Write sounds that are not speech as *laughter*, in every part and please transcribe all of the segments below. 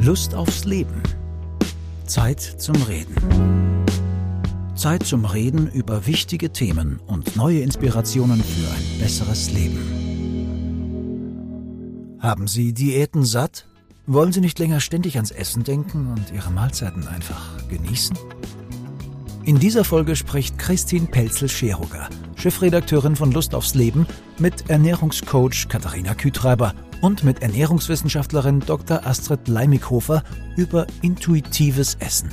Lust aufs Leben. Zeit zum Reden. Zeit zum Reden über wichtige Themen und neue Inspirationen für ein besseres Leben. Haben Sie Diäten satt? Wollen Sie nicht länger ständig ans Essen denken und Ihre Mahlzeiten einfach genießen? In dieser Folge spricht Christine Pelzel-Scheruger, Chefredakteurin von Lust aufs Leben, mit Ernährungscoach Katharina Kütreiber und mit Ernährungswissenschaftlerin Dr. Astrid Leimikhofer über intuitives Essen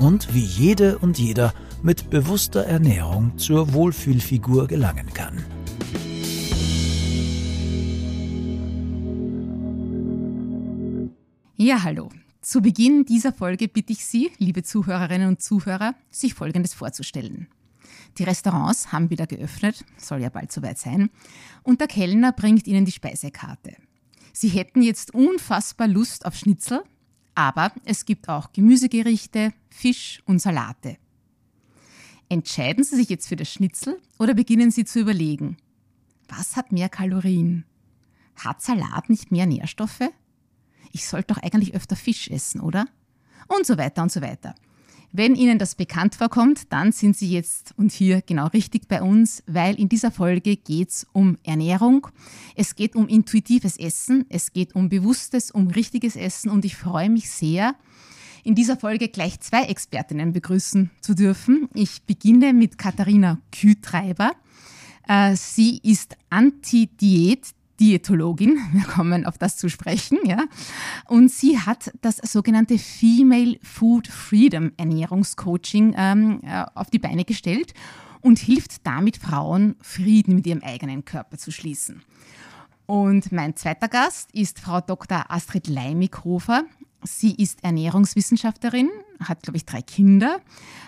und wie jede und jeder mit bewusster Ernährung zur Wohlfühlfigur gelangen kann. Ja, hallo. Zu Beginn dieser Folge bitte ich Sie, liebe Zuhörerinnen und Zuhörer, sich Folgendes vorzustellen. Die Restaurants haben wieder geöffnet, soll ja bald soweit sein, und der Kellner bringt Ihnen die Speisekarte. Sie hätten jetzt unfassbar Lust auf Schnitzel, aber es gibt auch Gemüsegerichte, Fisch und Salate. Entscheiden Sie sich jetzt für das Schnitzel oder beginnen Sie zu überlegen, was hat mehr Kalorien? Hat Salat nicht mehr Nährstoffe? Ich sollte doch eigentlich öfter Fisch essen, oder? Und so weiter und so weiter. Wenn Ihnen das bekannt vorkommt, dann sind Sie jetzt und hier genau richtig bei uns, weil in dieser Folge geht es um Ernährung, es geht um intuitives Essen, es geht um bewusstes, um richtiges Essen und ich freue mich sehr, in dieser Folge gleich zwei Expertinnen begrüßen zu dürfen. Ich beginne mit Katharina Kühtreiber. Äh, sie ist Anti-Diät, Diätologin, *laughs* wir kommen auf das zu sprechen, ja. Und sie hat das sogenannte Female Food Freedom Ernährungscoaching ähm, äh, auf die Beine gestellt und hilft damit Frauen, Frieden mit ihrem eigenen Körper zu schließen. Und mein zweiter Gast ist Frau Dr. Astrid Leimikhofer. Sie ist Ernährungswissenschaftlerin, hat, glaube ich, drei Kinder,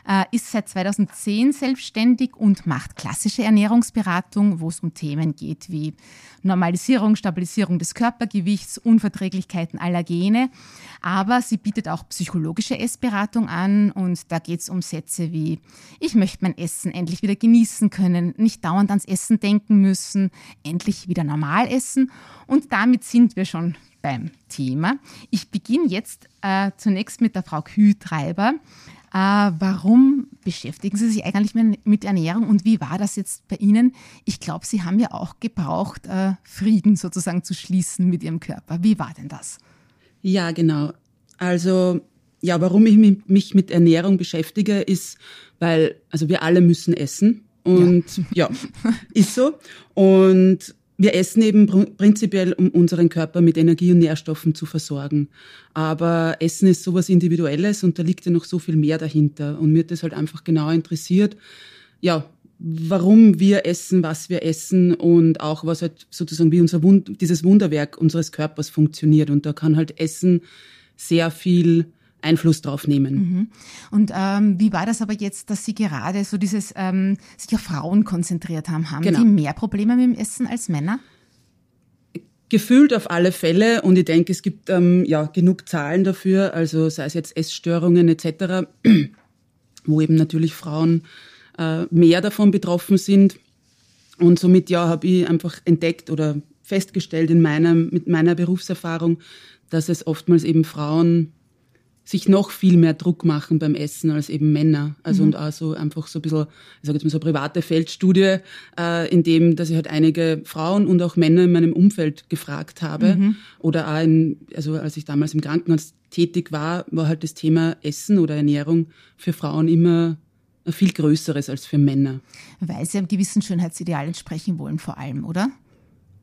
äh, ist seit 2010 selbstständig und macht klassische Ernährungsberatung, wo es um Themen geht wie Normalisierung, Stabilisierung des Körpergewichts, Unverträglichkeiten, Allergene. Aber sie bietet auch psychologische Essberatung an und da geht es um Sätze wie, ich möchte mein Essen endlich wieder genießen können, nicht dauernd ans Essen denken müssen, endlich wieder normal essen. Und damit sind wir schon beim Thema. Ich beginne jetzt äh, zunächst mit der Frau Kühtreiber. Äh, warum beschäftigen Sie sich eigentlich mit Ernährung und wie war das jetzt bei Ihnen? Ich glaube, Sie haben ja auch gebraucht, äh, Frieden sozusagen zu schließen mit Ihrem Körper. Wie war denn das? Ja, genau. Also, ja, warum ich mich mit Ernährung beschäftige, ist, weil, also wir alle müssen essen. Und ja, ja ist so. Und wir essen eben prinzipiell, um unseren Körper mit Energie und Nährstoffen zu versorgen. Aber Essen ist sowas Individuelles und da liegt ja noch so viel mehr dahinter. Und mir hat das halt einfach genau interessiert, ja, warum wir essen, was wir essen und auch was halt sozusagen wie unser Wund dieses Wunderwerk unseres Körpers funktioniert. Und da kann halt Essen sehr viel Einfluss drauf nehmen. Mhm. Und ähm, wie war das aber jetzt, dass Sie gerade so dieses ähm, sich auf Frauen konzentriert haben? Haben genau. die mehr Probleme mit dem Essen als Männer? Gefühlt auf alle Fälle und ich denke, es gibt ähm, ja genug Zahlen dafür, also sei es jetzt Essstörungen etc., wo eben natürlich Frauen äh, mehr davon betroffen sind. Und somit ja habe ich einfach entdeckt oder festgestellt in meinem mit meiner Berufserfahrung, dass es oftmals eben Frauen sich noch viel mehr Druck machen beim Essen als eben Männer. Also mhm. und auch so einfach so ein bisschen, ich sage jetzt mal so eine private Feldstudie, äh, in dem, dass ich halt einige Frauen und auch Männer in meinem Umfeld gefragt habe. Mhm. Oder auch in, also als ich damals im Krankenhaus tätig war, war halt das Thema Essen oder Ernährung für Frauen immer ein viel größeres als für Männer. Weil sie einem gewissen Schönheitsideal entsprechen wollen, vor allem, oder?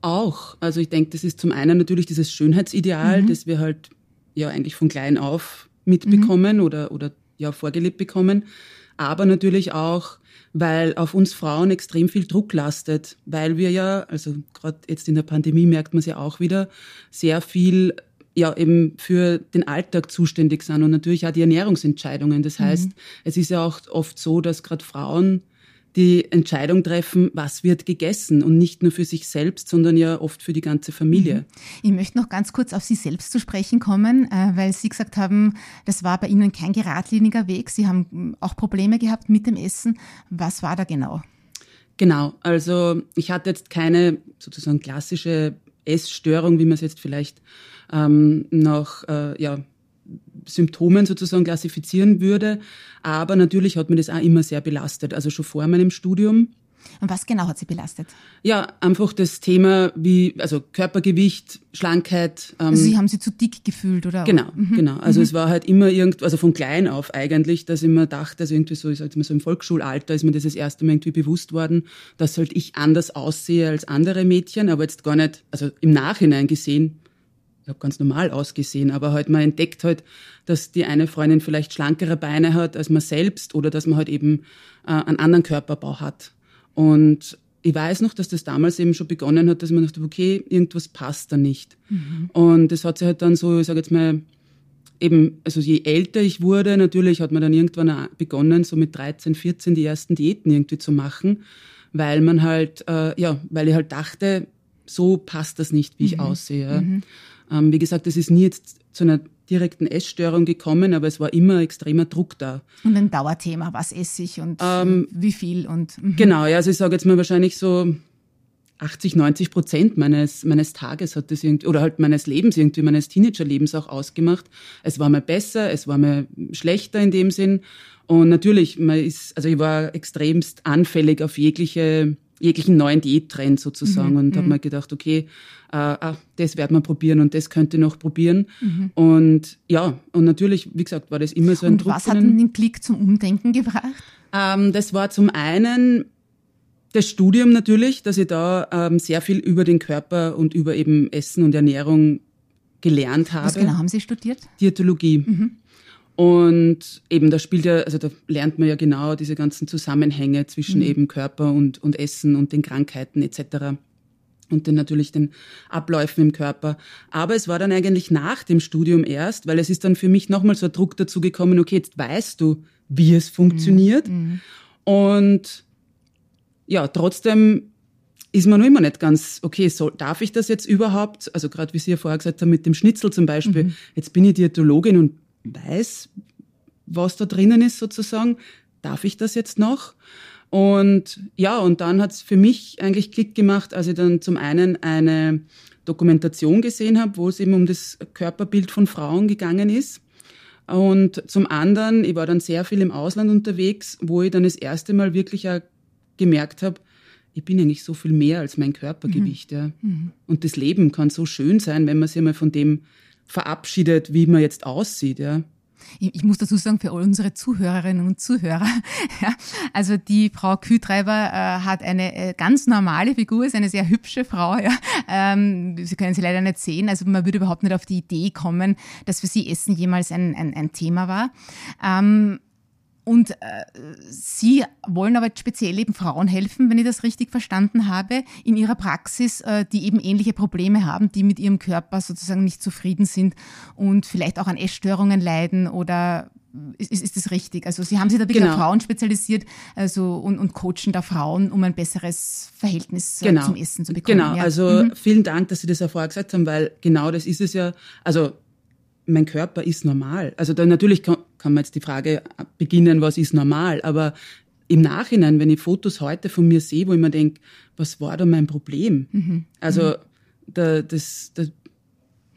Auch. Also ich denke, das ist zum einen natürlich dieses Schönheitsideal, mhm. das wir halt ja eigentlich von klein auf mitbekommen mhm. oder, oder ja vorgelebt bekommen. Aber natürlich auch, weil auf uns Frauen extrem viel Druck lastet, weil wir ja, also gerade jetzt in der Pandemie merkt man es ja auch wieder, sehr viel ja eben für den Alltag zuständig sind und natürlich auch die Ernährungsentscheidungen. Das heißt, mhm. es ist ja auch oft so, dass gerade Frauen die Entscheidung treffen, was wird gegessen und nicht nur für sich selbst, sondern ja oft für die ganze Familie. Ich möchte noch ganz kurz auf Sie selbst zu sprechen kommen, äh, weil Sie gesagt haben, das war bei Ihnen kein geradliniger Weg. Sie haben auch Probleme gehabt mit dem Essen. Was war da genau? Genau, also ich hatte jetzt keine sozusagen klassische Essstörung, wie man es jetzt vielleicht ähm, nach äh, ja, Symptomen sozusagen klassifizieren würde. Aber natürlich hat mir das auch immer sehr belastet. Also schon vor meinem Studium und was genau hat Sie belastet? Ja, einfach das Thema wie, also Körpergewicht, Schlankheit. Ähm, also Sie haben sich zu dick gefühlt, oder? Genau, mhm. genau. Also mhm. es war halt immer irgendwo, also von klein auf eigentlich, dass ich mir dachte, also irgendwie so, ich sag mal so im Volksschulalter ist mir das das erste Mal irgendwie bewusst worden, dass halt ich anders aussehe als andere Mädchen, aber jetzt gar nicht, also im Nachhinein gesehen, ich habe ganz normal ausgesehen, aber halt man entdeckt halt, dass die eine Freundin vielleicht schlankere Beine hat als man selbst oder dass man halt eben äh, einen anderen Körperbau hat. Und ich weiß noch, dass das damals eben schon begonnen hat, dass man dachte, okay, irgendwas passt da nicht. Mhm. Und das hat sich halt dann so, ich sage jetzt mal, eben, also je älter ich wurde, natürlich hat man dann irgendwann begonnen, so mit 13, 14 die ersten Diäten irgendwie zu machen, weil man halt, äh, ja, weil ich halt dachte, so passt das nicht, wie mhm. ich aussehe. Mhm. Ähm, wie gesagt, das ist nie jetzt zu einer direkten Essstörung gekommen, aber es war immer extremer Druck da. Und ein Dauerthema, was esse ich und ähm, wie viel und. Mhm. Genau, ja, also ich sage jetzt mal wahrscheinlich so 80, 90 Prozent meines, meines Tages hat das irgendwie, oder halt meines Lebens irgendwie, meines Teenagerlebens auch ausgemacht. Es war mir besser, es war mir schlechter in dem Sinn. Und natürlich, man ist, also ich war extremst anfällig auf jegliche jeglichen neuen Diättrend sozusagen mhm. und habe mhm. mir gedacht, okay, äh, ah, das wird man probieren und das könnte noch probieren. Mhm. Und ja, und natürlich, wie gesagt, war das immer so ein und Druck. Was hat denn den Klick zum Umdenken gebracht? Ähm, das war zum einen das Studium natürlich, dass ich da ähm, sehr viel über den Körper und über eben Essen und Ernährung gelernt habe. Was genau haben Sie studiert? Diätologie. Mhm. Und eben, da spielt ja, also da lernt man ja genau diese ganzen Zusammenhänge zwischen mhm. eben Körper und, und Essen und den Krankheiten etc. Und dann natürlich den Abläufen im Körper. Aber es war dann eigentlich nach dem Studium erst, weil es ist dann für mich nochmal so ein Druck dazu gekommen, okay, jetzt weißt du, wie es funktioniert. Mhm. mhm. Und ja, trotzdem ist man noch immer nicht ganz, okay, soll, darf ich das jetzt überhaupt? Also gerade wie Sie ja vorher gesagt haben, mit dem Schnitzel zum Beispiel. Mhm. Jetzt bin ich Diätologin und weiß, was da drinnen ist sozusagen. Darf ich das jetzt noch? Und ja, und dann hat es für mich eigentlich Klick gemacht, als ich dann zum einen eine Dokumentation gesehen habe, wo es eben um das Körperbild von Frauen gegangen ist. Und zum anderen, ich war dann sehr viel im Ausland unterwegs, wo ich dann das erste Mal wirklich auch gemerkt habe, ich bin eigentlich so viel mehr als mein Körpergewicht. Mhm. Ja. Mhm. Und das Leben kann so schön sein, wenn man sich mal von dem verabschiedet, wie man jetzt aussieht, ja. Ich, muss dazu sagen, für all unsere Zuhörerinnen und Zuhörer, *laughs* ja, also die Frau Kühtreiber äh, hat eine äh, ganz normale Figur, ist eine sehr hübsche Frau. Ja. Ähm, sie können sie leider nicht sehen, also man würde überhaupt nicht auf die Idee kommen, dass für sie Essen jemals ein, ein, ein Thema war. Ähm, und äh, Sie wollen aber speziell eben Frauen helfen, wenn ich das richtig verstanden habe, in ihrer Praxis, äh, die eben ähnliche Probleme haben, die mit ihrem Körper sozusagen nicht zufrieden sind und vielleicht auch an Essstörungen leiden oder ist, ist das richtig? Also Sie haben sich da wirklich genau. auf Frauen spezialisiert also, und, und coachen da Frauen, um ein besseres Verhältnis äh, genau. zum Essen zu bekommen. Genau, ja. also mhm. vielen Dank, dass Sie das ja vorher gesagt haben, weil genau das ist es ja. Also mein Körper ist normal. Also da natürlich kann, man jetzt die Frage beginnen, was ist normal, aber im Nachhinein, wenn ich Fotos heute von mir sehe, wo ich mir denke, was war da mein Problem? Mhm. Also mhm. da, das, da,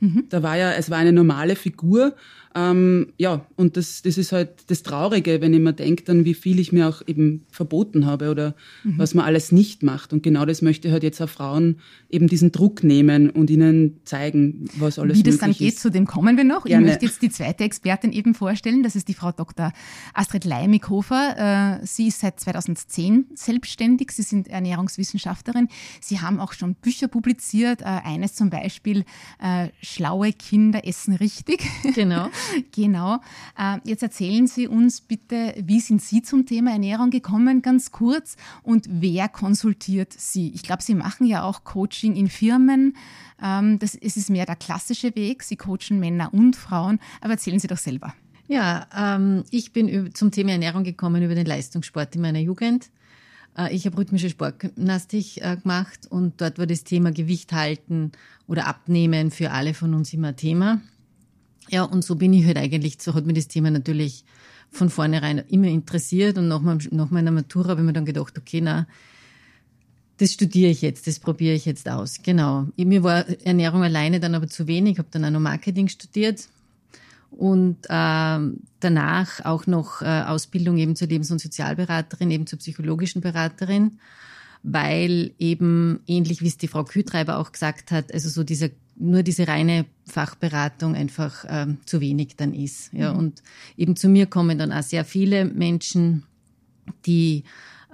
mhm. da war ja, es war eine normale Figur ähm, ja, und das, das ist halt das Traurige, wenn ich mir denke, dann wie viel ich mir auch eben verboten habe oder mhm. was man alles nicht macht. Und genau das möchte halt jetzt auch Frauen eben diesen Druck nehmen und ihnen zeigen, was alles Wie das dann geht, ist. zu dem kommen wir noch. Gerne. Ich möchte jetzt die zweite Expertin eben vorstellen. Das ist die Frau Dr. Astrid Leimikhofer. Äh, sie ist seit 2010 selbstständig. Sie sind Ernährungswissenschaftlerin. Sie haben auch schon Bücher publiziert. Äh, eines zum Beispiel, äh, Schlaue Kinder essen richtig. Genau. *laughs* *laughs* genau. Äh, jetzt erzählen Sie uns bitte, wie sind Sie zum Thema Ernährung gekommen, ganz kurz, und wer konsultiert Sie? Ich glaube, Sie machen ja auch Coaching in Firmen. Ähm, das, ist mehr der klassische Weg. Sie coachen Männer und Frauen, aber erzählen Sie doch selber. Ja, ähm, ich bin zum Thema Ernährung gekommen über den Leistungssport in meiner Jugend. Äh, ich habe rhythmische Sportgymnastik äh, gemacht und dort war das Thema Gewicht halten oder abnehmen für alle von uns immer Thema. Ja, und so bin ich halt eigentlich, so hat mir das Thema natürlich von vornherein immer interessiert und nach, meinem, nach meiner Matura habe ich mir dann gedacht, okay, na, das studiere ich jetzt, das probiere ich jetzt aus. Genau. Mir war Ernährung alleine dann aber zu wenig. Habe dann auch noch Marketing studiert und äh, danach auch noch äh, Ausbildung eben zur Lebens- und Sozialberaterin, eben zur psychologischen Beraterin, weil eben ähnlich wie es die Frau Kühtreiber auch gesagt hat, also so dieser nur diese reine Fachberatung einfach äh, zu wenig dann ist. Ja, mhm. und eben zu mir kommen dann auch sehr viele Menschen, die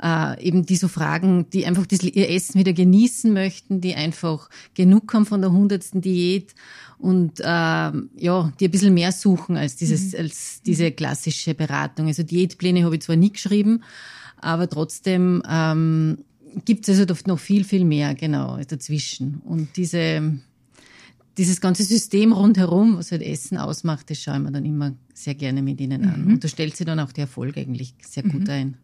äh, eben die so fragen, die einfach das, ihr Essen wieder genießen möchten, die einfach genug haben von der hundertsten Diät und äh, ja, die ein bisschen mehr suchen als dieses, mhm. als diese klassische Beratung. Also Diätpläne habe ich zwar nie geschrieben, aber trotzdem ähm, gibt es also noch viel, viel mehr, genau, dazwischen. Und diese, dieses ganze System rundherum, was halt Essen ausmacht, das schauen wir dann immer sehr gerne mit ihnen an. Mhm. Und da stellt sie dann auch der Erfolg eigentlich sehr gut mhm. ein.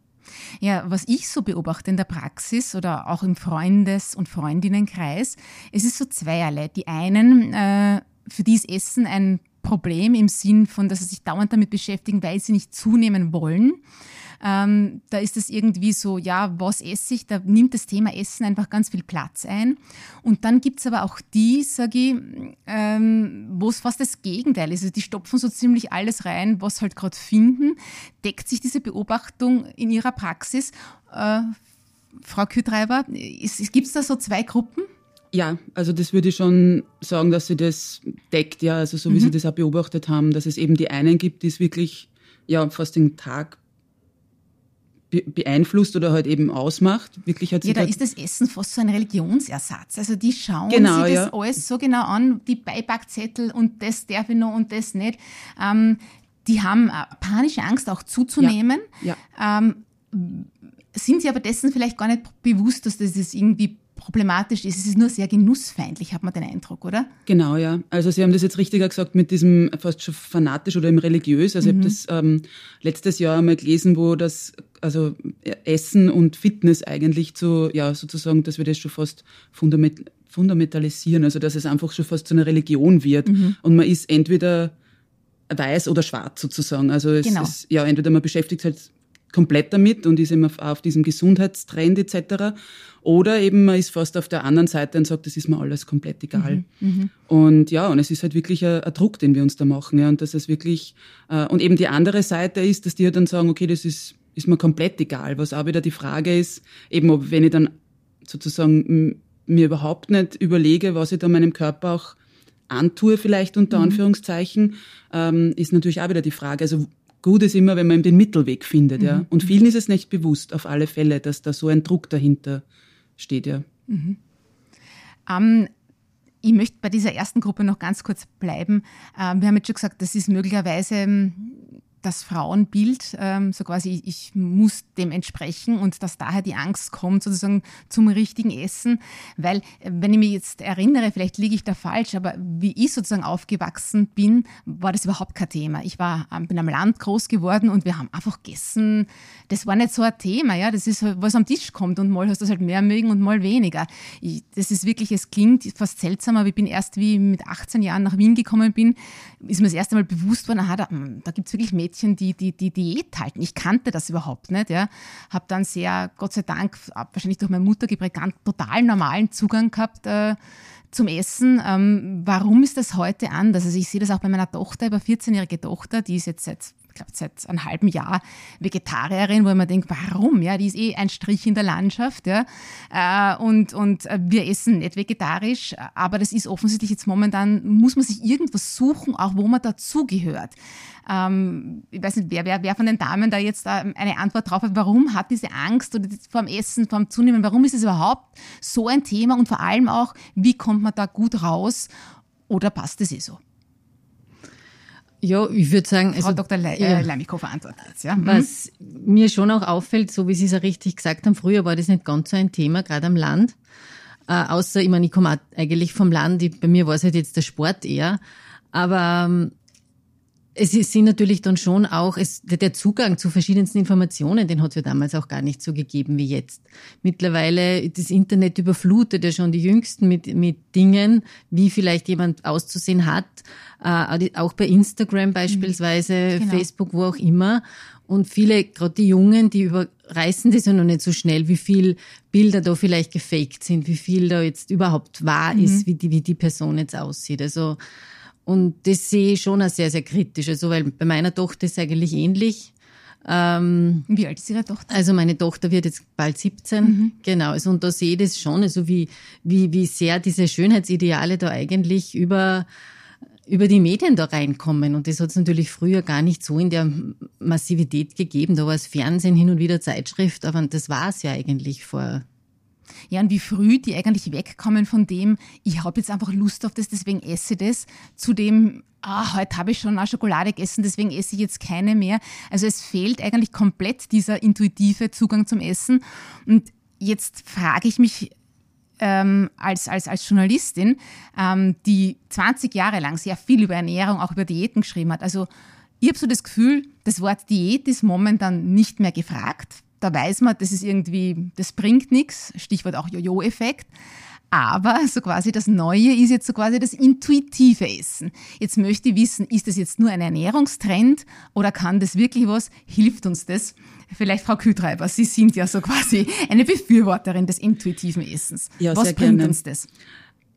Ja, was ich so beobachte in der Praxis oder auch im Freundes- und Freundinnenkreis, es ist so zweierlei. Die einen, äh, für die ist Essen ein Problem im Sinn von, dass sie sich dauernd damit beschäftigen, weil sie nicht zunehmen wollen. Ähm, da ist es irgendwie so, ja, was esse ich? Da nimmt das Thema Essen einfach ganz viel Platz ein. Und dann gibt es aber auch die, sage ich, ähm, wo es fast das Gegenteil ist. Also die stopfen so ziemlich alles rein, was halt gerade finden. Deckt sich diese Beobachtung in ihrer Praxis? Äh, Frau Kühtreiber, gibt es da so zwei Gruppen? Ja, also das würde ich schon sagen, dass sie das deckt, ja, also so wie mhm. Sie das auch beobachtet haben, dass es eben die einen gibt, die es wirklich ja fast den Tag beeinflusst oder halt eben ausmacht. Wirklich hat ja, da ist das Essen fast so ein Religionsersatz. Also die schauen genau, sich das ja. alles so genau an, die Beipackzettel und das darf ich noch und das nicht. Ähm, die haben panische Angst auch zuzunehmen. Ja, ja. Ähm, sind sie aber dessen vielleicht gar nicht bewusst, dass das irgendwie problematisch ist. Es ist nur sehr genussfeindlich, hat man den Eindruck, oder? Genau, ja. Also Sie haben das jetzt richtiger gesagt mit diesem fast schon fanatisch oder im religiös. Also mhm. ich habe das ähm, letztes Jahr einmal gelesen, wo das also Essen und Fitness eigentlich zu, ja, sozusagen, dass wir das schon fast fundament, fundamentalisieren, also dass es einfach schon fast zu einer Religion wird. Mhm. Und man ist entweder weiß oder schwarz sozusagen. Also es genau. ist, ja, entweder man beschäftigt sich komplett damit und ist immer auf diesem Gesundheitstrend etc. Oder eben man ist fast auf der anderen Seite und sagt, das ist mir alles komplett egal. Mhm, mhm. und ja, und es ist halt wirklich ein, ein, Druck, den wir uns da machen. Ja, und dass es wirklich, äh, und eben die andere Seite ist, dass die halt dann sagen, okay, das ist, ist mir komplett egal. Was auch wieder die Frage ist, eben ob wenn ich dann sozusagen mir überhaupt nicht überlege, was ich da meinem Körper auch antue, vielleicht unter mhm. Anführungszeichen, ähm, ist natürlich auch wieder die Frage, also gut ist immer, wenn man den Mittelweg findet, ja. Mhm. Und vielen ist es nicht bewusst, auf alle Fälle, dass da so ein Druck dahinter steht, ja. Mhm. Um, ich möchte bei dieser ersten Gruppe noch ganz kurz bleiben. Ähm, wir haben jetzt schon gesagt, das ist möglicherweise ähm, das Frauenbild, ähm, so quasi, ich muss dem entsprechen und dass daher die Angst kommt, sozusagen zum richtigen Essen. Weil, äh, wenn ich mich jetzt erinnere, vielleicht liege ich da falsch, aber wie ich sozusagen aufgewachsen bin, war das überhaupt kein Thema. Ich war, ähm, bin am Land groß geworden und wir haben einfach gegessen. Das war nicht so ein Thema, ja. Das ist, was am Tisch kommt und mal hast du das halt mehr mögen und mal weniger. Ich, das ist wirklich, es klingt fast seltsam, aber ich bin erst wie mit 18 Jahren nach Wien gekommen bin, ist mir das erste Mal bewusst worden, aha, da, da gibt es wirklich Mädchen, Mädchen, die die, die Diät halten. Ich kannte das überhaupt nicht. Ja. Habe dann sehr, Gott sei Dank, wahrscheinlich durch meine Mutter geprägt, ganz total normalen Zugang gehabt äh, zum Essen. Ähm, warum ist das heute anders? Also ich sehe das auch bei meiner Tochter, über 14-jährige Tochter, die ist jetzt seit glaube, seit einem halben Jahr Vegetarierin, wo man denkt, warum? Ja, die ist eh ein Strich in der Landschaft. Ja, äh, und, und wir essen nicht vegetarisch, aber das ist offensichtlich jetzt momentan, muss man sich irgendwas suchen, auch wo man dazugehört. Ähm, ich weiß nicht, wer, wer, wer von den Damen da jetzt da eine Antwort drauf hat, warum hat diese Angst oder vor Essen, vor Zunehmen, warum ist es überhaupt so ein Thema und vor allem auch, wie kommt man da gut raus oder passt es eh so? Ja, ich würde sagen, Frau also, Dr. Le ja. Äh, Leimiko verantwortet jetzt. Ja. Mhm. Was mir schon auch auffällt, so wie Sie es ja richtig gesagt haben, früher war das nicht ganz so ein Thema, gerade am Land. Äh, außer, ich meine, ich komme eigentlich vom Land, ich, bei mir war es halt jetzt der Sport eher. Aber ähm, es sind natürlich dann schon auch, es, der Zugang zu verschiedensten Informationen, den hat es ja damals auch gar nicht so gegeben wie jetzt. Mittlerweile, das Internet überflutet ja schon die Jüngsten mit, mit Dingen, wie vielleicht jemand auszusehen hat, äh, auch bei Instagram beispielsweise, genau. Facebook, wo auch immer. Und viele, gerade die Jungen, die überreißen das ja noch nicht so schnell, wie viel Bilder da vielleicht gefaked sind, wie viel da jetzt überhaupt wahr mhm. ist, wie die, wie die Person jetzt aussieht. Also, und das sehe ich schon auch sehr, sehr kritisch. Also, weil bei meiner Tochter ist es eigentlich ähnlich. Ähm, wie alt ist Ihre Tochter? Also meine Tochter wird jetzt bald 17, mhm. genau. Also und da sehe ich das schon, also wie, wie, wie sehr diese Schönheitsideale da eigentlich über über die Medien da reinkommen. Und das hat es natürlich früher gar nicht so in der Massivität gegeben. Da war es Fernsehen, hin und wieder Zeitschrift, aber das war es ja eigentlich vor ja, und wie früh die eigentlich wegkommen von dem, ich habe jetzt einfach Lust auf das, deswegen esse das, zu dem, ah, heute habe ich schon eine Schokolade gegessen, deswegen esse ich jetzt keine mehr. Also es fehlt eigentlich komplett dieser intuitive Zugang zum Essen. Und jetzt frage ich mich, ähm, als, als, als Journalistin, ähm, die 20 Jahre lang sehr viel über Ernährung, auch über Diäten geschrieben hat. Also ich habe so das Gefühl, das Wort Diät ist momentan nicht mehr gefragt. Da weiß man, das ist irgendwie, das bringt nichts. Stichwort auch Jojo-Effekt. Aber so quasi das Neue ist jetzt so quasi das intuitive Essen. Jetzt möchte ich wissen, ist das jetzt nur ein Ernährungstrend oder kann das wirklich was? Hilft uns das? Vielleicht Frau Kühtreiber, Sie sind ja so quasi eine Befürworterin des intuitiven Essens. Ja, Was bringt gerne. uns das?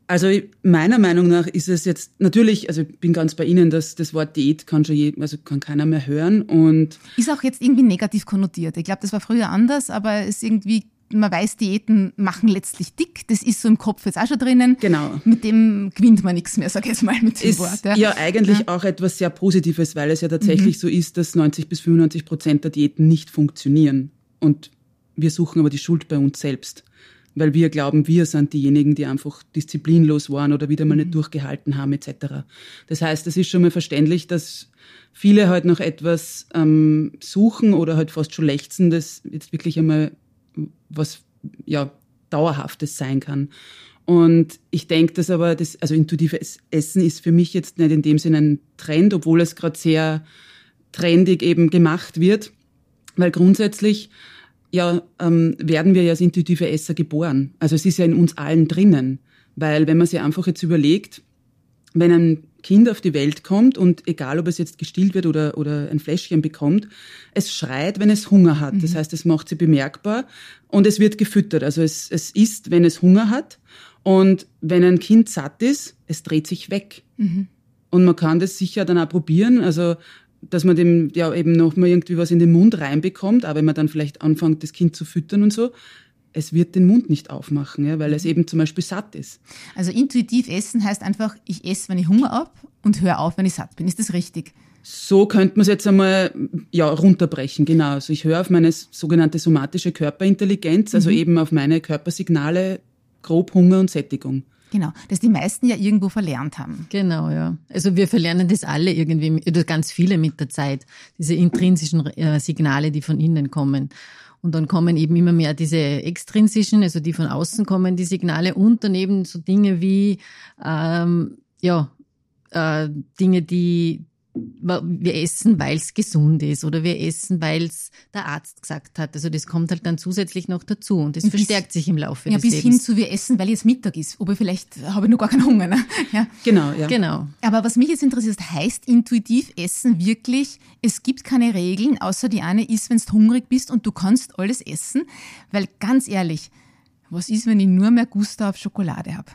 Also meiner Meinung nach ist es jetzt natürlich, also ich bin ganz bei Ihnen, dass das Wort Diät kann schon je, also kann keiner mehr hören und ist auch jetzt irgendwie negativ konnotiert. Ich glaube, das war früher anders, aber es irgendwie man weiß, Diäten machen letztlich dick. Das ist so im Kopf jetzt auch schon drinnen. Genau. Mit dem gewinnt man nichts mehr, sag ich jetzt mal mit dem ist Wort. Ja, ja eigentlich ja. auch etwas sehr Positives, weil es ja tatsächlich mhm. so ist, dass 90 bis 95 Prozent der Diäten nicht funktionieren. Und wir suchen aber die Schuld bei uns selbst. Weil wir glauben, wir sind diejenigen, die einfach disziplinlos waren oder wieder mal mhm. nicht durchgehalten haben, etc. Das heißt, es ist schon mal verständlich, dass viele halt noch etwas ähm, suchen oder halt fast schon lechzen, das jetzt wirklich einmal was ja dauerhaftes sein kann. Und ich denke, dass aber das, also intuitives Essen ist für mich jetzt nicht in dem Sinne ein Trend, obwohl es gerade sehr trendig eben gemacht wird, weil grundsätzlich ja ähm, werden wir ja als intuitive Esser geboren. Also es ist ja in uns allen drinnen, weil wenn man sich einfach jetzt überlegt, wenn ein Kind auf die Welt kommt und egal, ob es jetzt gestillt wird oder, oder ein Fläschchen bekommt, es schreit, wenn es Hunger hat. Das mhm. heißt, es macht sie bemerkbar und es wird gefüttert. Also es, es isst, wenn es Hunger hat. Und wenn ein Kind satt ist, es dreht sich weg. Mhm. Und man kann das sicher dann auch probieren. Also dass man dem ja eben noch mal irgendwie was in den Mund reinbekommt, aber wenn man dann vielleicht anfängt, das Kind zu füttern und so, es wird den Mund nicht aufmachen, ja, weil es eben zum Beispiel satt ist. Also intuitiv essen heißt einfach, ich esse, wenn ich Hunger habe und höre auf, wenn ich satt bin. Ist das richtig? So könnte man es jetzt einmal ja, runterbrechen, genau. Also ich höre auf meine sogenannte somatische Körperintelligenz, also mhm. eben auf meine Körpersignale, grob Hunger und Sättigung. Genau, dass die meisten ja irgendwo verlernt haben. Genau, ja. Also wir verlernen das alle irgendwie, oder ganz viele mit der Zeit, diese intrinsischen äh, Signale, die von innen kommen. Und dann kommen eben immer mehr diese extrinsischen, also die von außen kommen, die Signale und daneben so Dinge wie ähm, ja äh, Dinge, die wir essen, weil es gesund ist oder wir essen, weil es der Arzt gesagt hat. Also das kommt halt dann zusätzlich noch dazu und das bis, verstärkt sich im Laufe ja, des bis Lebens. hin zu wir essen, weil jetzt Mittag ist. Aber vielleicht habe ich noch gar keinen Hunger. Ne? *laughs* Ja. Genau, ja. Genau. Aber was mich jetzt interessiert, heißt intuitiv Essen wirklich, es gibt keine Regeln, außer die eine ist, wenn du hungrig bist und du kannst alles essen. Weil ganz ehrlich, was ist, wenn ich nur mehr Gusto auf Schokolade habe?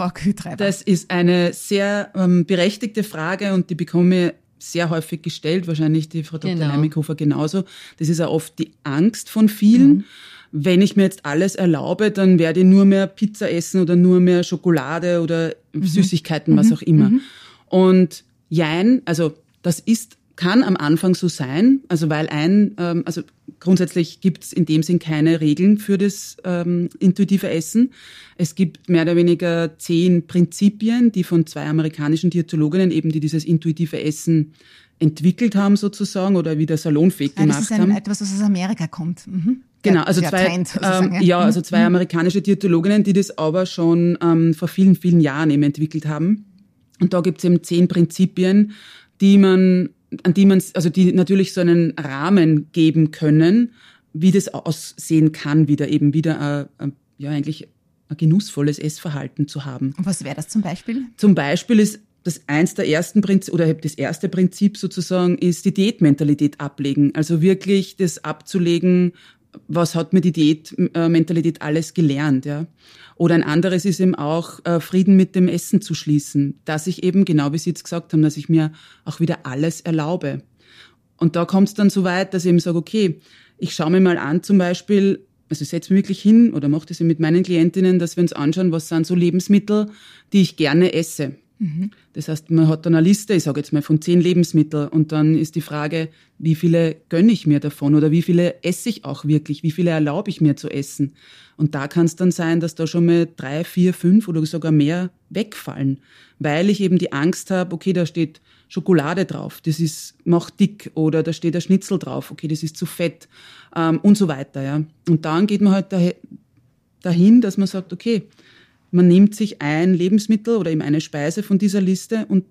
Frau Kühtreiber? Das ist eine sehr ähm, berechtigte Frage und die bekomme ich sehr häufig gestellt, wahrscheinlich die Frau Dr. Genau. Genauso. Das ist auch oft die Angst von vielen. Mhm. Wenn ich mir jetzt alles erlaube, dann werde ich nur mehr Pizza essen oder nur mehr Schokolade oder mhm. Süßigkeiten, was mhm. auch immer. Mhm. Und jein, also das ist kann am Anfang so sein, also weil ein, ähm, also grundsätzlich gibt es in dem Sinn keine Regeln für das ähm, intuitive Essen. Es gibt mehr oder weniger zehn Prinzipien, die von zwei amerikanischen Diätologinnen eben, die dieses intuitive Essen entwickelt haben sozusagen oder wieder salonfähig ja, gemacht haben. Das ist ein, etwas, was aus Amerika kommt. Mhm. Genau, also zwei, Trend, ähm, ja, also zwei mhm. amerikanische Diätologinnen, die das aber schon ähm, vor vielen, vielen Jahren eben entwickelt haben. Und da gibt es eben zehn Prinzipien, die man, an die man, also die natürlich so einen Rahmen geben können, wie das aussehen kann, wieder eben wieder, ein, ein, ja eigentlich ein genussvolles Essverhalten zu haben. Und was wäre das zum Beispiel? Zum Beispiel ist das eins der ersten Prinzip oder das erste Prinzip sozusagen ist die Diätmentalität ablegen. Also wirklich das abzulegen, was hat mir die Diätmentalität alles gelernt, ja. Oder ein anderes ist eben auch, äh, Frieden mit dem Essen zu schließen. Dass ich eben, genau wie Sie jetzt gesagt haben, dass ich mir auch wieder alles erlaube. Und da kommt es dann so weit, dass ich eben sage, okay, ich schaue mir mal an zum Beispiel, also setze mich wirklich hin oder mache das mit meinen Klientinnen, dass wir uns anschauen, was sind so Lebensmittel, die ich gerne esse. Mhm. Das heißt, man hat dann eine Liste, ich sage jetzt mal von zehn Lebensmitteln und dann ist die Frage, wie viele gönne ich mir davon oder wie viele esse ich auch wirklich, wie viele erlaube ich mir zu essen. Und da kann es dann sein, dass da schon mal drei, vier, fünf oder sogar mehr wegfallen, weil ich eben die Angst habe, okay, da steht Schokolade drauf, das ist macht dick oder da steht ein Schnitzel drauf, okay, das ist zu fett ähm, und so weiter. Ja. Und dann geht man halt dahin, dass man sagt, okay, man nimmt sich ein Lebensmittel oder eben eine Speise von dieser Liste und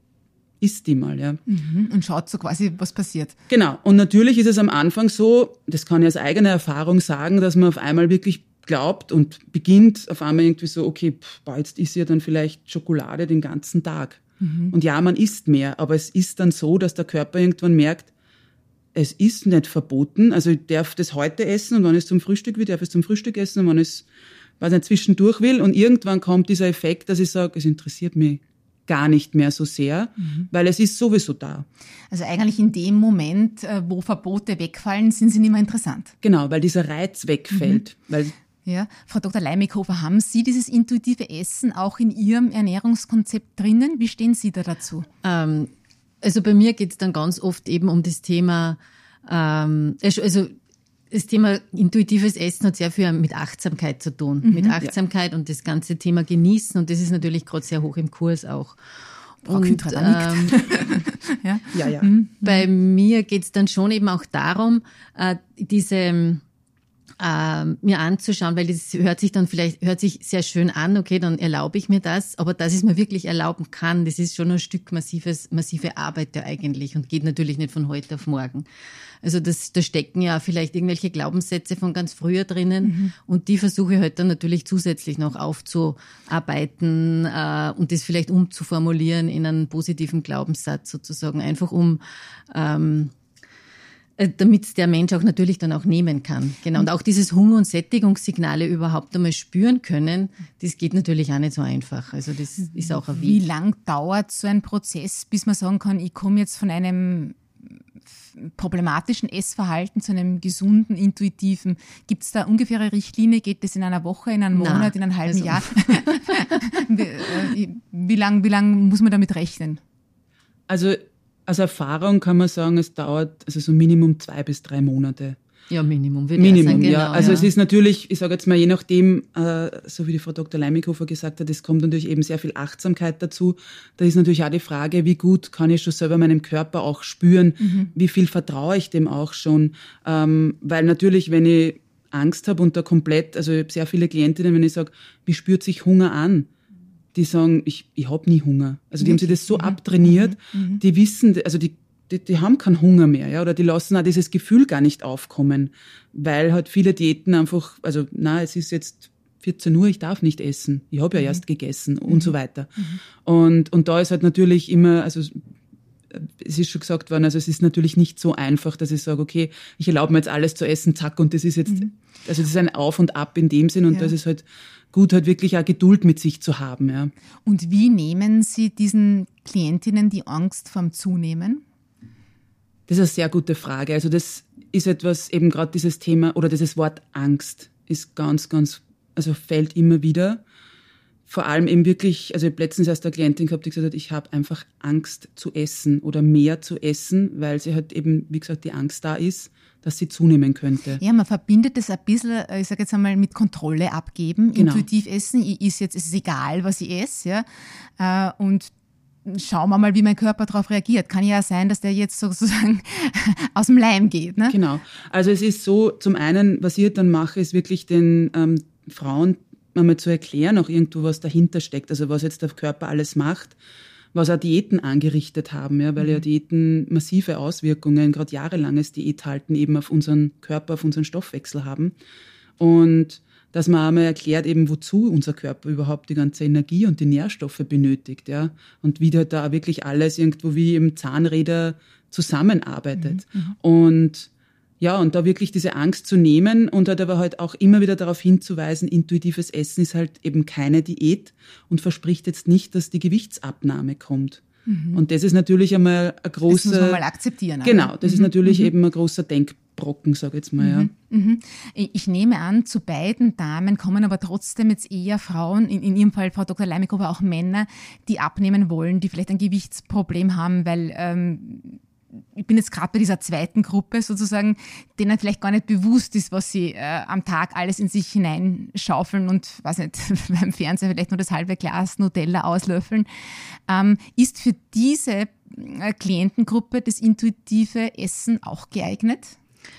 isst die mal, ja. Mhm, und schaut so quasi, was passiert. Genau. Und natürlich ist es am Anfang so, das kann ich aus eigener Erfahrung sagen, dass man auf einmal wirklich glaubt und beginnt auf einmal irgendwie so, okay, pff, jetzt isst ja dann vielleicht Schokolade den ganzen Tag. Mhm. Und ja, man isst mehr, aber es ist dann so, dass der Körper irgendwann merkt, es ist nicht verboten. Also ich darf das heute essen und wenn es zum Frühstück will, darf es zum Frühstück essen und wenn es was nicht zwischendurch will. Und irgendwann kommt dieser Effekt, dass ich sage, es interessiert mich gar nicht mehr so sehr, mhm. weil es ist sowieso da. Also eigentlich in dem Moment, äh, wo Verbote wegfallen, sind sie nicht mehr interessant. Genau, weil dieser Reiz wegfällt. Mhm. Weil ja, Frau Dr. Leimikofer, haben Sie dieses intuitive Essen auch in Ihrem Ernährungskonzept drinnen? Wie stehen Sie da dazu? Ähm, also bei mir geht es dann ganz oft eben um das Thema, ähm, also das Thema intuitives Essen hat sehr viel mit Achtsamkeit zu tun. Mhm, mit Achtsamkeit ja. und das ganze Thema Genießen. Und das ist natürlich gerade sehr hoch im Kurs auch. Frau und, ähm, *laughs* ja. ja, ja. Mhm. Bei mir geht es dann schon eben auch darum, äh, diese äh, mir anzuschauen, weil das hört sich dann vielleicht, hört sich sehr schön an, okay, dann erlaube ich mir das, aber dass ich es mir wirklich erlauben kann, das ist schon ein Stück massives, massive Arbeit da eigentlich und geht natürlich nicht von heute auf morgen. Also das, da stecken ja vielleicht irgendwelche Glaubenssätze von ganz früher drinnen mhm. und die versuche ich halt dann natürlich zusätzlich noch aufzuarbeiten äh, und das vielleicht umzuformulieren in einen positiven Glaubenssatz sozusagen, einfach um ähm, äh, damit der Mensch auch natürlich dann auch nehmen kann. Genau. Und auch dieses Hunger- und Sättigungssignale überhaupt einmal spüren können, das geht natürlich auch nicht so einfach. Also das ist auch ein Weg. Wie lang dauert so ein Prozess, bis man sagen kann, ich komme jetzt von einem problematischen Essverhalten zu einem gesunden, intuitiven? Gibt es da ungefähre Richtlinie? Geht das in einer Woche, in einem Monat, in einem halben also. Jahr? *laughs* wie, äh, wie lange wie lang muss man damit rechnen? Also aus Erfahrung kann man sagen, es dauert also so Minimum zwei bis drei Monate. Ja, Minimum. Würde Minimum, sagen, genau, ja. Also ja. es ist natürlich, ich sage jetzt mal, je nachdem, äh, so wie die Frau Dr. Leimikofer gesagt hat, es kommt natürlich eben sehr viel Achtsamkeit dazu. Da ist natürlich auch die Frage, wie gut kann ich schon selber meinem Körper auch spüren, mhm. wie viel vertraue ich dem auch schon. Ähm, weil natürlich, wenn ich Angst habe und da komplett, also ich habe sehr viele Klientinnen, wenn ich sage, wie spürt sich Hunger an? Die sagen, ich, ich habe nie Hunger. Also die haben sich das so mhm. abtrainiert, mhm. mhm. die wissen, also die, die, die haben keinen Hunger mehr, ja, oder die lassen auch dieses Gefühl gar nicht aufkommen, weil halt viele Diäten einfach, also na, es ist jetzt 14 Uhr, ich darf nicht essen, ich habe ja mhm. erst gegessen und mhm. so weiter. Mhm. Und, und da ist halt natürlich immer, also es ist schon gesagt worden, also es ist natürlich nicht so einfach, dass ich sage, okay, ich erlaube mir jetzt alles zu essen, zack, und das ist jetzt, also das ist ein Auf und Ab in dem Sinn und ja. das ist halt gut, halt wirklich auch Geduld mit sich zu haben. Ja. Und wie nehmen Sie diesen Klientinnen die Angst vom Zunehmen? Das ist eine sehr gute Frage. Also das ist etwas, eben gerade dieses Thema oder dieses Wort Angst ist ganz, ganz, also fällt immer wieder. Vor allem eben wirklich, also ich habe letztens erst eine Klientin gehabt, die gesagt hat, ich habe einfach Angst zu essen oder mehr zu essen, weil sie halt eben, wie gesagt, die Angst da ist dass sie zunehmen könnte. Ja, man verbindet das ein bisschen, äh, ich sage jetzt einmal, mit Kontrolle abgeben, genau. intuitiv essen. Ich ist jetzt, es ist egal, was ich esse, ja. Äh, und schauen wir mal, wie mein Körper darauf reagiert. Kann ja sein, dass der jetzt sozusagen *laughs* aus dem Leim geht. Ne? Genau. Also es ist so, zum einen, was ich dann mache, ist wirklich den ähm, Frauen einmal zu erklären, auch irgendwo, was dahinter steckt, also was jetzt der Körper alles macht was auch Diäten angerichtet haben, ja, weil ja mhm. Diäten massive Auswirkungen, gerade jahrelanges Diäthalten eben auf unseren Körper, auf unseren Stoffwechsel haben. Und dass man einmal erklärt eben, wozu unser Körper überhaupt die ganze Energie und die Nährstoffe benötigt, ja. Und wie da wirklich alles irgendwo wie im Zahnräder zusammenarbeitet. Mhm. mhm. Und ja, und da wirklich diese Angst zu nehmen und halt aber halt auch immer wieder darauf hinzuweisen, intuitives Essen ist halt eben keine Diät und verspricht jetzt nicht, dass die Gewichtsabnahme kommt. Mhm. Und das ist natürlich einmal ein großer. Das muss man mal akzeptieren. Genau, das mhm. ist natürlich mhm. eben ein großer Denkbrocken, sage ich jetzt mal. Ja. Mhm. Mhm. Ich nehme an, zu beiden Damen kommen aber trotzdem jetzt eher Frauen, in, in Ihrem Fall Frau Dr. Leimig, aber auch Männer, die abnehmen wollen, die vielleicht ein Gewichtsproblem haben, weil ähm, ich bin jetzt gerade bei dieser zweiten Gruppe sozusagen, denen vielleicht gar nicht bewusst ist, was sie äh, am Tag alles in sich hineinschaufeln und, weiß nicht, *laughs* beim Fernseher vielleicht nur das halbe Glas Nutella auslöffeln, ähm, ist für diese äh, Klientengruppe das intuitive Essen auch geeignet?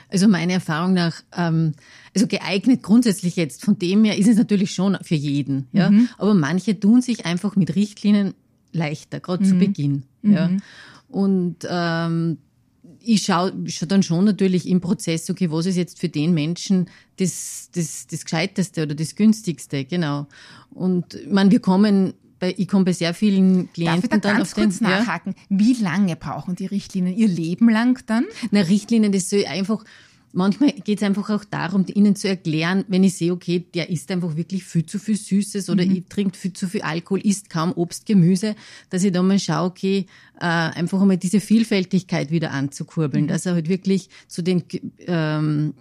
Also meiner Erfahrung nach, ähm, also geeignet grundsätzlich jetzt, von dem her ist es natürlich schon für jeden, ja. Mhm. Aber manche tun sich einfach mit Richtlinien leichter, gerade mhm. zu Beginn. Ja. Und ähm, ich schaue schau dann schon natürlich im Prozess, okay, was ist jetzt für den Menschen das, das, das Gescheiteste oder das Günstigste, genau. Und man, wir kommen bei, ich komme bei sehr vielen Klienten Darf ich da dann ganz auf kurz den, nachhaken. Ja? Wie lange brauchen die Richtlinien? Ihr Leben lang dann? Na, Richtlinien, das soll einfach manchmal geht es einfach auch darum, ihnen zu erklären, wenn ich sehe, okay, der isst einfach wirklich viel zu viel Süßes oder mhm. trinkt viel zu viel Alkohol, isst kaum Obst, Gemüse, dass ich da mal schaue, okay, äh, einfach einmal diese Vielfältigkeit wieder anzukurbeln, mhm. dass er halt wirklich zu den ähm,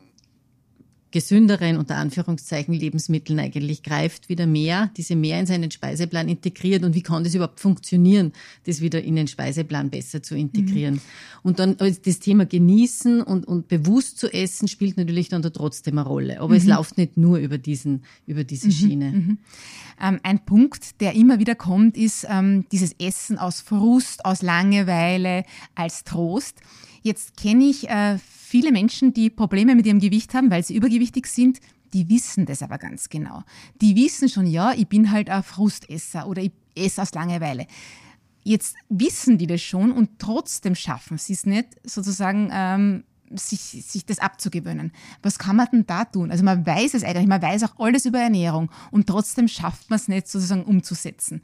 gesünderen, unter Anführungszeichen, Lebensmitteln eigentlich greift, wieder mehr, diese mehr in seinen Speiseplan integriert und wie kann das überhaupt funktionieren, das wieder in den Speiseplan besser zu integrieren. Mhm. Und dann das Thema genießen und, und bewusst zu essen spielt natürlich dann da trotzdem eine Rolle. Aber mhm. es läuft nicht nur über diesen, über diese mhm. Schiene. Mhm. Ähm, ein Punkt, der immer wieder kommt, ist ähm, dieses Essen aus Frust, aus Langeweile, als Trost. Jetzt kenne ich äh, viele Menschen, die Probleme mit ihrem Gewicht haben, weil sie übergewichtig sind, die wissen das aber ganz genau. Die wissen schon, ja, ich bin halt ein Frustesser oder ich esse aus Langeweile. Jetzt wissen die das schon und trotzdem schaffen sie es nicht, sozusagen ähm, sich, sich das abzugewöhnen. Was kann man denn da tun? Also man weiß es eigentlich, man weiß auch alles über Ernährung und trotzdem schafft man es nicht sozusagen umzusetzen.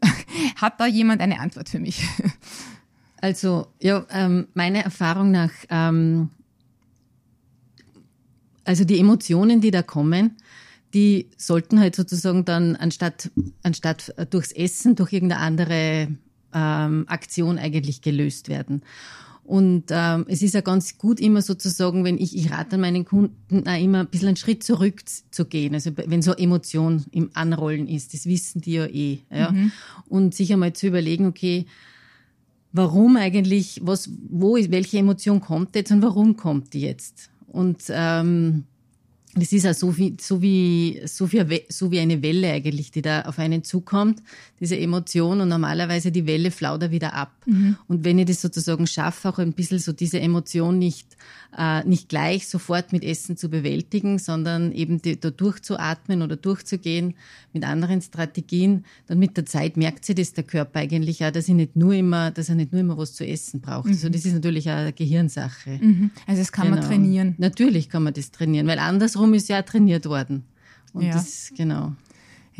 *laughs* Hat da jemand eine Antwort für mich? *laughs* Also, ja, ähm, meiner Erfahrung nach, ähm, also die Emotionen, die da kommen, die sollten halt sozusagen dann anstatt, anstatt durchs Essen, durch irgendeine andere ähm, Aktion eigentlich gelöst werden. Und ähm, es ist ja ganz gut immer sozusagen, wenn ich, ich rate meinen Kunden auch immer ein bisschen einen Schritt zurück zu gehen. Also wenn so Emotion im Anrollen ist, das wissen die ja eh. Ja? Mhm. Und sich einmal zu überlegen, okay, warum eigentlich, was, wo ist, welche Emotion kommt jetzt und warum kommt die jetzt? Und ähm, das ist ja so wie, so wie, so wie, so wie eine Welle eigentlich, die da auf einen zukommt, diese Emotion und normalerweise die Welle flaut er wieder ab. Mhm. Und wenn ich das sozusagen schaffe, auch ein bisschen so diese Emotion nicht, äh, nicht gleich sofort mit Essen zu bewältigen, sondern eben die, da durchzuatmen oder durchzugehen mit anderen Strategien, dann mit der Zeit merkt sich das der Körper eigentlich auch, dass er nicht nur immer, dass er nicht nur immer was zu essen braucht. Mhm. Also das ist natürlich auch eine Gehirnsache. Mhm. Also das kann genau. man trainieren. Natürlich kann man das trainieren, weil andersrum ist ja trainiert worden. Und ja. das, genau.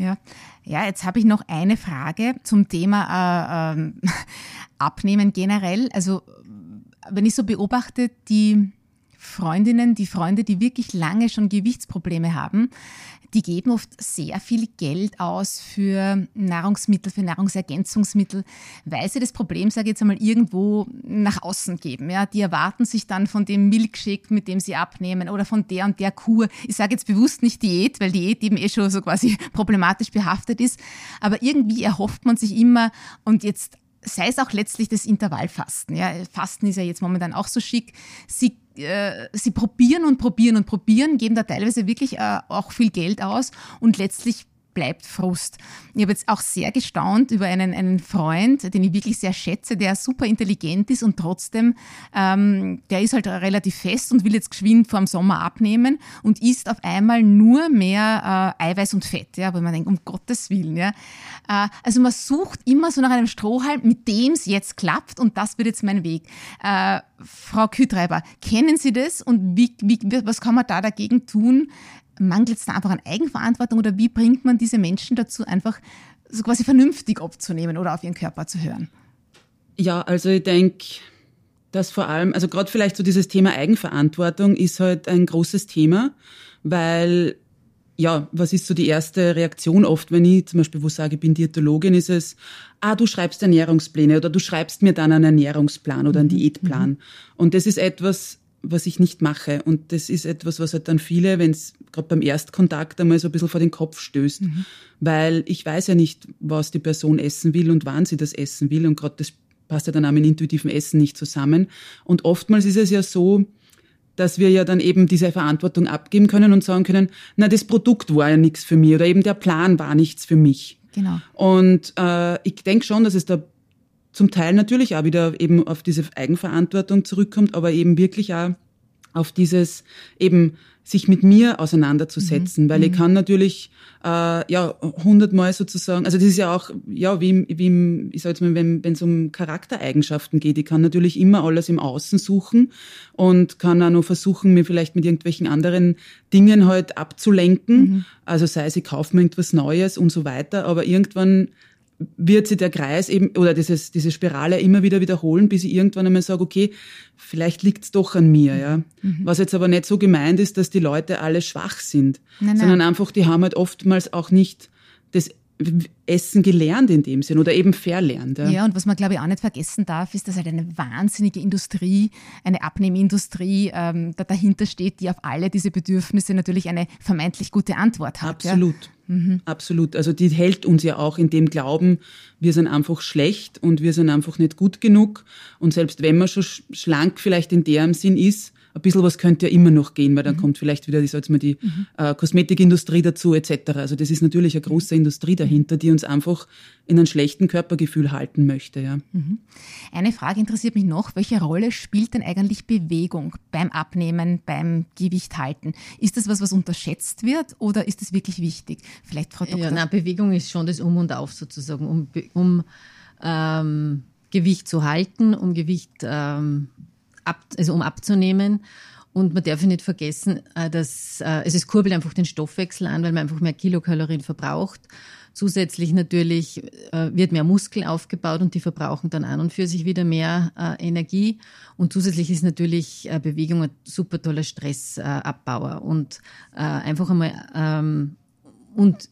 Ja. ja, jetzt habe ich noch eine Frage zum Thema äh, äh, *laughs* Abnehmen generell. Also wenn ich so beobachte, die Freundinnen, die Freunde, die wirklich lange schon Gewichtsprobleme haben, die geben oft sehr viel Geld aus für Nahrungsmittel, für Nahrungsergänzungsmittel, weil sie das Problem, sage ich jetzt einmal, irgendwo nach außen geben. Ja, die erwarten sich dann von dem Milkshake, mit dem sie abnehmen oder von der und der Kur. Ich sage jetzt bewusst nicht Diät, weil Diät eben eh schon so quasi *laughs* problematisch behaftet ist. Aber irgendwie erhofft man sich immer und jetzt sei es auch letztlich das Intervallfasten. Ja, Fasten ist ja jetzt momentan auch so schick. Sie äh, sie probieren und probieren und probieren, geben da teilweise wirklich äh, auch viel Geld aus und letztlich bleibt Frust. Ich habe jetzt auch sehr gestaunt über einen, einen Freund, den ich wirklich sehr schätze, der super intelligent ist und trotzdem, ähm, der ist halt relativ fest und will jetzt geschwind vor dem Sommer abnehmen und isst auf einmal nur mehr äh, Eiweiß und Fett, ja, wo man denkt, um Gottes Willen, ja. Äh, also man sucht immer so nach einem Strohhalm, mit dem es jetzt klappt und das wird jetzt mein Weg. Äh, Frau Kühtreiber, kennen Sie das und wie, wie, was kann man da dagegen tun, mangelt es da einfach an Eigenverantwortung oder wie bringt man diese Menschen dazu, einfach so quasi vernünftig abzunehmen oder auf ihren Körper zu hören? Ja, also ich denke, dass vor allem, also gerade vielleicht so dieses Thema Eigenverantwortung ist halt ein großes Thema, weil ja, was ist so die erste Reaktion oft, wenn ich zum Beispiel wo sage, ich bin Diätologin, ist es, ah, du schreibst Ernährungspläne oder du schreibst mir dann einen Ernährungsplan oder einen mhm. Diätplan. Mhm. Und das ist etwas, was ich nicht mache. Und das ist etwas, was halt dann viele, wenn es gerade beim Erstkontakt einmal so ein bisschen vor den Kopf stößt. Mhm. Weil ich weiß ja nicht, was die Person essen will und wann sie das essen will. Und gerade das passt ja dann auch mit intuitivem Essen nicht zusammen. Und oftmals ist es ja so, dass wir ja dann eben diese Verantwortung abgeben können und sagen können, na, das Produkt war ja nichts für mich oder eben der Plan war nichts für mich. Genau. Und äh, ich denke schon, dass es da zum Teil natürlich auch wieder eben auf diese Eigenverantwortung zurückkommt, aber eben wirklich auch auf dieses eben sich mit mir auseinanderzusetzen, mhm. weil ich mhm. kann natürlich äh, ja hundertmal sozusagen, also das ist ja auch ja wie, wie ich sag jetzt mal, wenn wenn es um Charaktereigenschaften geht, ich kann natürlich immer alles im Außen suchen und kann auch nur versuchen, mir vielleicht mit irgendwelchen anderen Dingen halt abzulenken. Mhm. Also sei es, ich kaufe mir irgendwas Neues und so weiter, aber irgendwann wird sich der Kreis eben oder dieses, diese Spirale immer wieder wiederholen, bis ich irgendwann einmal sage, okay, vielleicht liegt's doch an mir, ja. Mhm. Was jetzt aber nicht so gemeint ist, dass die Leute alle schwach sind, nein, nein. sondern einfach, die haben halt oftmals auch nicht das Essen gelernt in dem Sinn oder eben verlernt. Ja. ja, und was man, glaube ich, auch nicht vergessen darf, ist, dass halt eine wahnsinnige Industrie, eine Abnehmindustrie ähm, da dahinter steht, die auf alle diese Bedürfnisse natürlich eine vermeintlich gute Antwort hat. Absolut. Ja? Mhm. Absolut. Also die hält uns ja auch in dem Glauben, wir sind einfach schlecht und wir sind einfach nicht gut genug. Und selbst wenn man schon schlank vielleicht in deren Sinn ist, ein bisschen was könnte ja immer noch gehen, weil dann mhm. kommt vielleicht wieder, ich jetzt mal, die mhm. äh, Kosmetikindustrie dazu etc. Also das ist natürlich eine große Industrie dahinter, die uns einfach in einem schlechten Körpergefühl halten möchte. Ja. Mhm. Eine Frage interessiert mich noch, welche Rolle spielt denn eigentlich Bewegung beim Abnehmen, beim Gewicht halten? Ist das was, was unterschätzt wird oder ist das wirklich wichtig? Vielleicht Frau Doktor. Ja, na, Bewegung ist schon das Um und Auf sozusagen, um, um ähm, Gewicht zu halten, um Gewicht ähm, ab, also um abzunehmen. Und man darf nicht vergessen, äh, dass äh, es kurbelt einfach den Stoffwechsel an, weil man einfach mehr Kilokalorien verbraucht. Zusätzlich natürlich äh, wird mehr Muskel aufgebaut und die verbrauchen dann an und für sich wieder mehr Energie. Und zusätzlich ist natürlich Bewegung ein super toller Stressabbauer und einfach einmal ähm, und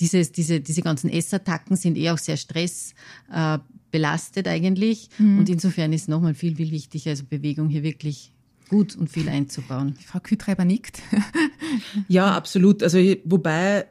dieses, diese, diese ganzen Essattacken sind eh auch sehr Stress belastet eigentlich. Mhm. Und insofern ist nochmal viel, viel wichtiger, also Bewegung hier wirklich gut und viel einzubauen. Frau Kütreiber nickt. ja, absolut. Also wobei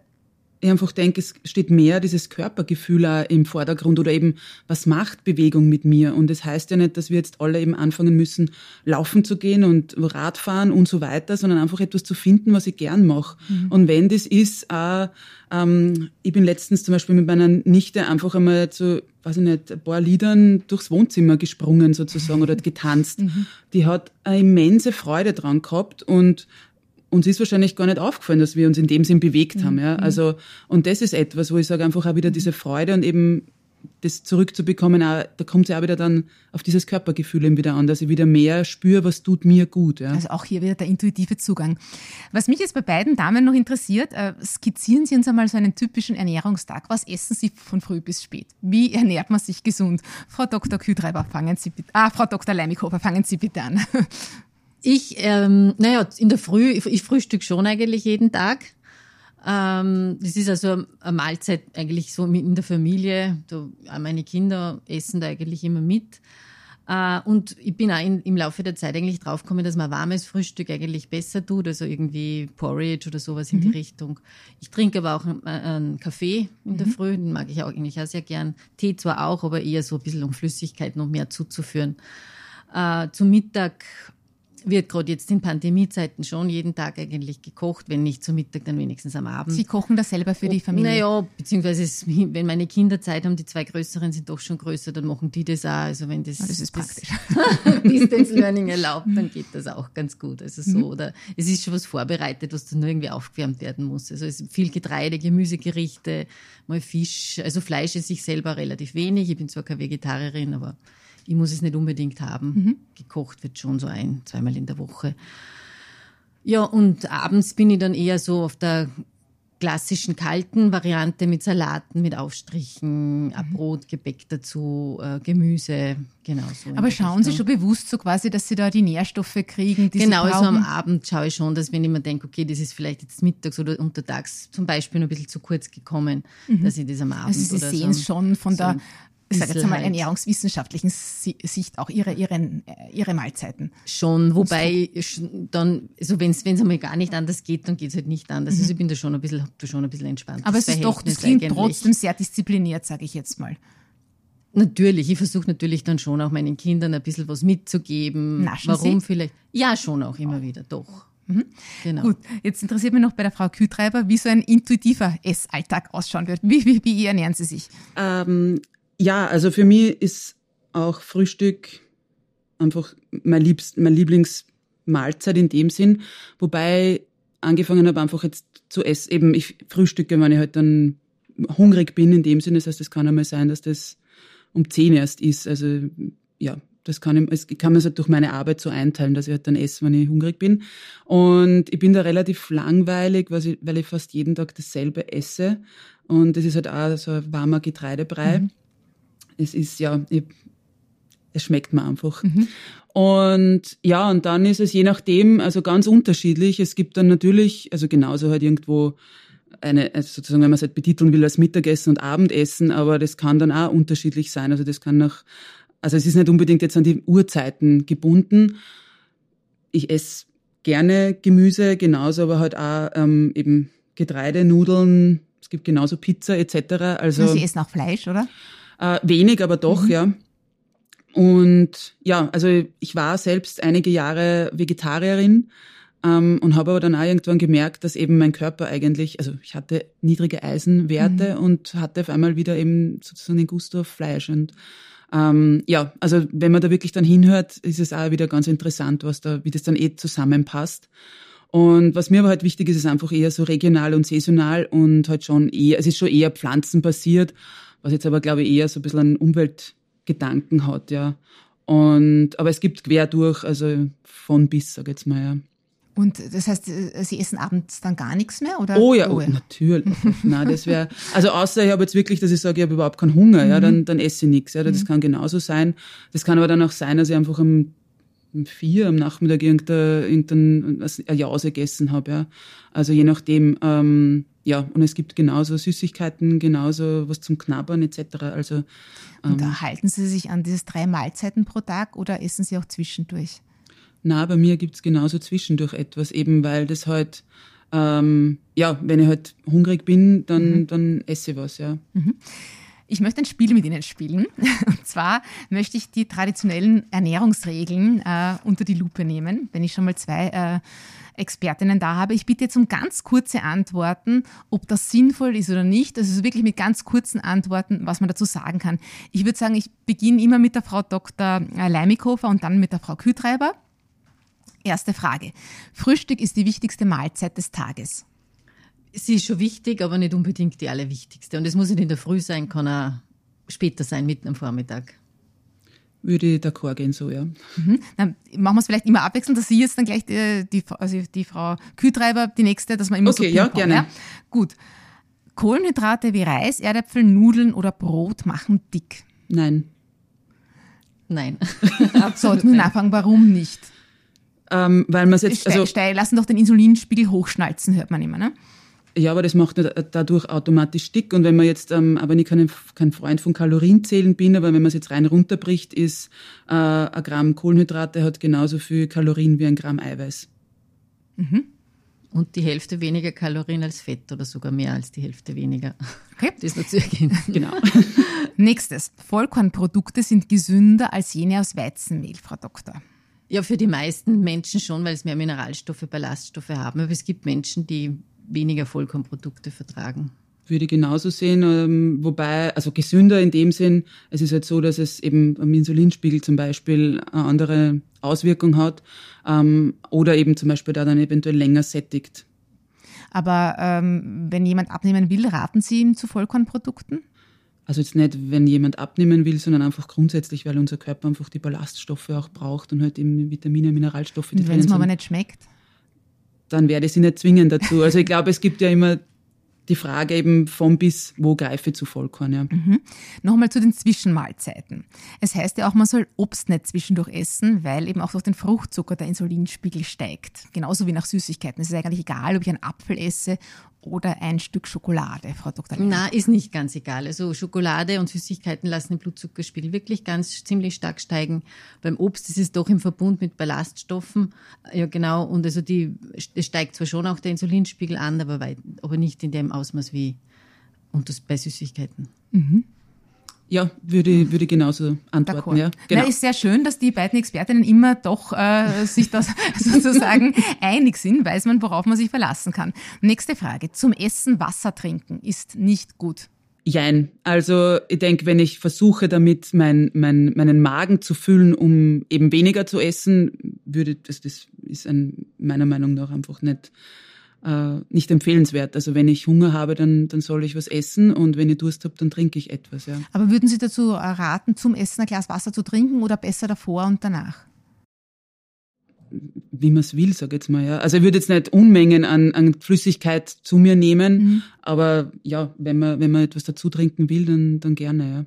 ich einfach denke, es steht mehr dieses Körpergefühl im Vordergrund oder eben, was macht Bewegung mit mir? Und es das heißt ja nicht, dass wir jetzt alle eben anfangen müssen, laufen zu gehen und Radfahren und so weiter, sondern einfach etwas zu finden, was ich gern mache. Mhm. Und wenn das ist, äh, ähm, ich bin letztens zum Beispiel mit meiner Nichte einfach einmal zu, weiß ich nicht, ein paar Liedern durchs Wohnzimmer gesprungen sozusagen oder getanzt. Mhm. Die hat eine immense Freude dran gehabt und uns ist wahrscheinlich gar nicht aufgefallen, dass wir uns in dem Sinn bewegt mhm. haben. Ja? Mhm. Also, und das ist etwas, wo ich sage, einfach auch wieder diese Freude und eben das zurückzubekommen, auch, da kommt es ja auch wieder dann auf dieses Körpergefühl eben wieder an, dass ich wieder mehr spüre, was tut mir gut. Ja. Also auch hier wieder der intuitive Zugang. Was mich jetzt bei beiden Damen noch interessiert, äh, skizzieren Sie uns einmal so einen typischen Ernährungstag. Was essen Sie von früh bis spät? Wie ernährt man sich gesund? Frau Dr. Kühtreiber, fangen Sie bitte, ah, Frau Dr. Leimikofer, fangen Sie bitte an. *laughs* Ich, ähm, naja, in der Früh, ich, frühstück schon eigentlich jeden Tag. Ähm, das ist also eine Mahlzeit eigentlich so in der Familie. Da, meine Kinder essen da eigentlich immer mit. Äh, und ich bin auch in, im Laufe der Zeit eigentlich draufgekommen, dass man warmes Frühstück eigentlich besser tut, also irgendwie Porridge oder sowas in mhm. die Richtung. Ich trinke aber auch einen, einen Kaffee in der mhm. Früh, den mag ich auch eigentlich auch sehr gern. Tee zwar auch, aber eher so ein bisschen um Flüssigkeit noch mehr zuzuführen. Äh, zum Mittag wird gerade jetzt in Pandemiezeiten schon jeden Tag eigentlich gekocht, wenn nicht zum Mittag, dann wenigstens am Abend. Sie kochen das selber für die Familie? Naja, beziehungsweise es, wenn meine Kinder Zeit haben, die zwei größeren sind doch schon größer, dann machen die das auch. Also wenn das, das ist praktisch. *laughs* Distance Learning erlaubt, dann geht das auch ganz gut. Also so, mhm. oder es ist schon was vorbereitet, was dann nur irgendwie aufgewärmt werden muss. Also es ist viel Getreide, Gemüsegerichte, mal Fisch. Also Fleisch ist ich selber relativ wenig. Ich bin zwar keine Vegetarierin, aber ich muss es nicht unbedingt haben. Mhm. Gekocht wird schon so ein, zweimal in der Woche. Ja, und abends bin ich dann eher so auf der klassischen kalten Variante mit Salaten, mit Aufstrichen, mhm. Brot, Gebäck dazu, äh, Gemüse, genau so. Aber schauen Richtung. Sie schon bewusst so quasi, dass Sie da die Nährstoffe kriegen, die genau, Sie brauchen? Genau, so am Abend schaue ich schon, dass wenn ich mir denke, okay, das ist vielleicht jetzt mittags oder untertags zum Beispiel noch ein bisschen zu kurz gekommen, mhm. dass ich das am Abend Also Sie sehen es so schon von so der ich sage jetzt einmal ernährungswissenschaftlichen Sicht auch ihre, ihre, ihre Mahlzeiten. Schon, wobei dann, also wenn es einmal gar nicht anders geht, dann geht es halt nicht anders. Also mhm. Also ich bin da schon ein bisschen, da schon ein bisschen entspannt. Aber es ist doch, das klingt eigentlich. trotzdem sehr diszipliniert, sage ich jetzt mal. Natürlich, ich versuche natürlich dann schon auch meinen Kindern ein bisschen was mitzugeben. Naschen Warum Sie? vielleicht? Ja, schon auch immer wieder, doch. Mhm. Genau. Gut, jetzt interessiert mich noch bei der Frau Kühtreiber, wie so ein intuitiver Essalltag ausschauen wird. Wie, wie, wie ernähren Sie sich? Ähm, ja, also für mich ist auch Frühstück einfach mein, Liebst, mein Lieblingsmahlzeit in dem Sinn, wobei angefangen habe einfach jetzt zu essen, eben ich frühstücke, wenn ich halt dann hungrig bin in dem Sinne, das heißt, es kann einmal sein, dass das um zehn erst ist, also ja, das kann, ich, kann man halt durch meine Arbeit so einteilen, dass ich halt dann esse, wenn ich hungrig bin. Und ich bin da relativ langweilig, weil ich, weil ich fast jeden Tag dasselbe esse. Und das ist halt auch so ein warmer Getreidebrei. Mhm es ist ja, ich, es schmeckt mir einfach. Mhm. Und ja, und dann ist es je nachdem, also ganz unterschiedlich. Es gibt dann natürlich, also genauso halt irgendwo eine, also sozusagen, wenn man es halt betiteln will als Mittagessen und Abendessen, aber das kann dann auch unterschiedlich sein. Also das kann nach, also es ist nicht unbedingt jetzt an die Uhrzeiten gebunden. Ich esse gerne Gemüse, genauso aber halt auch ähm, eben Getreide, Nudeln, es gibt genauso Pizza etc. Also Sie essen auch Fleisch, oder? Äh, wenig, aber doch, mhm. ja. Und ja, also ich war selbst einige Jahre Vegetarierin ähm, und habe aber dann auch irgendwann gemerkt, dass eben mein Körper eigentlich, also ich hatte niedrige Eisenwerte mhm. und hatte auf einmal wieder eben sozusagen den Gusto auf Fleisch. Und ähm, ja, also wenn man da wirklich dann hinhört, ist es auch wieder ganz interessant, was da, wie das dann eh zusammenpasst. Und was mir aber halt wichtig ist, ist einfach eher so regional und saisonal und halt schon eher, es ist schon eher pflanzenbasiert was jetzt aber, glaube ich, eher so ein bisschen einen Umweltgedanken hat, ja. Und, aber es gibt quer durch, also von bis, sag ich jetzt mal, ja. Und das heißt, äh, Sie essen abends dann gar nichts mehr, oder? Oh ja, oh, ja. natürlich. *laughs* Nein, das wäre, also außer ich habe jetzt wirklich, dass ich sage, ich habe überhaupt keinen Hunger, mhm. ja, dann, dann esse ich nichts, ja, das mhm. kann genauso sein. Das kann aber dann auch sein, dass ich einfach um, um vier am Nachmittag irgendein, irgendein eine Jause gegessen habe, ja. Also je nachdem, ähm, ja, und es gibt genauso Süßigkeiten, genauso was zum Knabbern etc. Also, ähm, und halten Sie sich an diese drei Mahlzeiten pro Tag oder essen Sie auch zwischendurch? Na, bei mir gibt's genauso zwischendurch etwas, eben weil das halt, ähm, ja, wenn ich halt hungrig bin, dann, mhm. dann esse ich was, ja. Mhm. Ich möchte ein Spiel mit Ihnen spielen. *laughs* Und zwar möchte ich die traditionellen Ernährungsregeln äh, unter die Lupe nehmen, wenn ich schon mal zwei äh, Expertinnen da habe. Ich bitte jetzt um ganz kurze Antworten, ob das sinnvoll ist oder nicht. Also wirklich mit ganz kurzen Antworten, was man dazu sagen kann. Ich würde sagen, ich beginne immer mit der Frau Dr. Leimikofer und dann mit der Frau Kühtreiber. Erste Frage. Frühstück ist die wichtigste Mahlzeit des Tages. Sie ist schon wichtig, aber nicht unbedingt die allerwichtigste. Und es muss nicht in der Früh sein, kann auch später sein, mitten am Vormittag würde ich d'accord gehen, so, ja. Mhm. Dann machen wir es vielleicht immer abwechselnd, dass Sie jetzt dann gleich die, die, also die Frau Kühtreiber, die nächste, dass wir immer okay, so ja, gerne. Ja? Gut. Kohlenhydrate wie Reis, Erdäpfel, Nudeln oder Brot machen dick? Nein. Nein. *laughs* Sollten wir nachfragen, warum nicht? Ähm, weil man jetzt, also, lassen doch den Insulinspiegel hochschnalzen, hört man immer, ne? Ja, aber das macht dadurch automatisch dick. Und wenn man jetzt, ähm, aber ich kein, kein Freund von Kalorienzählen bin, aber wenn man es jetzt rein runterbricht, ist äh, ein Gramm Kohlenhydrate hat genauso viel Kalorien wie ein Gramm Eiweiß. Mhm. Und die Hälfte weniger Kalorien als Fett oder sogar mehr als die Hälfte weniger. Okay. *laughs* Das ist *laughs* natürlich genau. *laughs* Nächstes. Vollkornprodukte sind gesünder als jene aus Weizenmehl, Frau Doktor. Ja, für die meisten Menschen schon, weil es mehr Mineralstoffe, Ballaststoffe haben. Aber es gibt Menschen, die weniger Vollkornprodukte vertragen. Würde ich genauso sehen, ähm, wobei, also gesünder in dem Sinn, es ist halt so, dass es eben am Insulinspiegel zum Beispiel eine andere Auswirkung hat ähm, oder eben zum Beispiel da dann eventuell länger sättigt. Aber ähm, wenn jemand abnehmen will, raten Sie ihm zu Vollkornprodukten? Also jetzt nicht, wenn jemand abnehmen will, sondern einfach grundsätzlich, weil unser Körper einfach die Ballaststoffe auch braucht und halt eben Vitamine, Mineralstoffe. Die wenn es mir aber nicht schmeckt? Dann werde ich sie nicht zwingen dazu. Also ich glaube, es gibt ja immer die Frage eben von bis, wo greife zu Vollkorn. Ja. Mhm. Nochmal zu den Zwischenmahlzeiten. Es heißt ja auch, man soll Obst nicht zwischendurch essen, weil eben auch durch den Fruchtzucker der Insulinspiegel steigt. Genauso wie nach Süßigkeiten. Es ist eigentlich egal, ob ich einen Apfel esse oder ein Stück Schokolade, Frau Dr. Lehmann? Na, ist nicht ganz egal. Also Schokolade und Süßigkeiten lassen den Blutzuckerspiegel wirklich ganz ziemlich stark steigen. Beim Obst ist es doch im Verbund mit Ballaststoffen. Ja, genau. Und also die, es steigt zwar schon auch der Insulinspiegel an, aber, weit, aber nicht in dem Ausmaß wie und das bei Süßigkeiten. Mhm. Ja, würde, würde genauso antworten. Ja, genau. Na, ist sehr schön, dass die beiden Expertinnen immer doch äh, sich das *laughs* sozusagen *laughs* einig sind, weiß man, worauf man sich verlassen kann. Nächste Frage. Zum Essen Wasser trinken ist nicht gut. Jein. Also ich denke, wenn ich versuche, damit mein, mein, meinen Magen zu füllen, um eben weniger zu essen, würde das, das ist ein, meiner Meinung nach einfach nicht äh, nicht empfehlenswert. Also wenn ich Hunger habe, dann, dann soll ich was essen und wenn ich Durst habe, dann trinke ich etwas. Ja. Aber würden Sie dazu raten, zum Essen ein Glas Wasser zu trinken oder besser davor und danach? Wie man es will, sage ich jetzt mal. Ja. Also ich würde jetzt nicht Unmengen an, an Flüssigkeit zu mir nehmen, mhm. aber ja, wenn man, wenn man etwas dazu trinken will, dann, dann gerne, ja.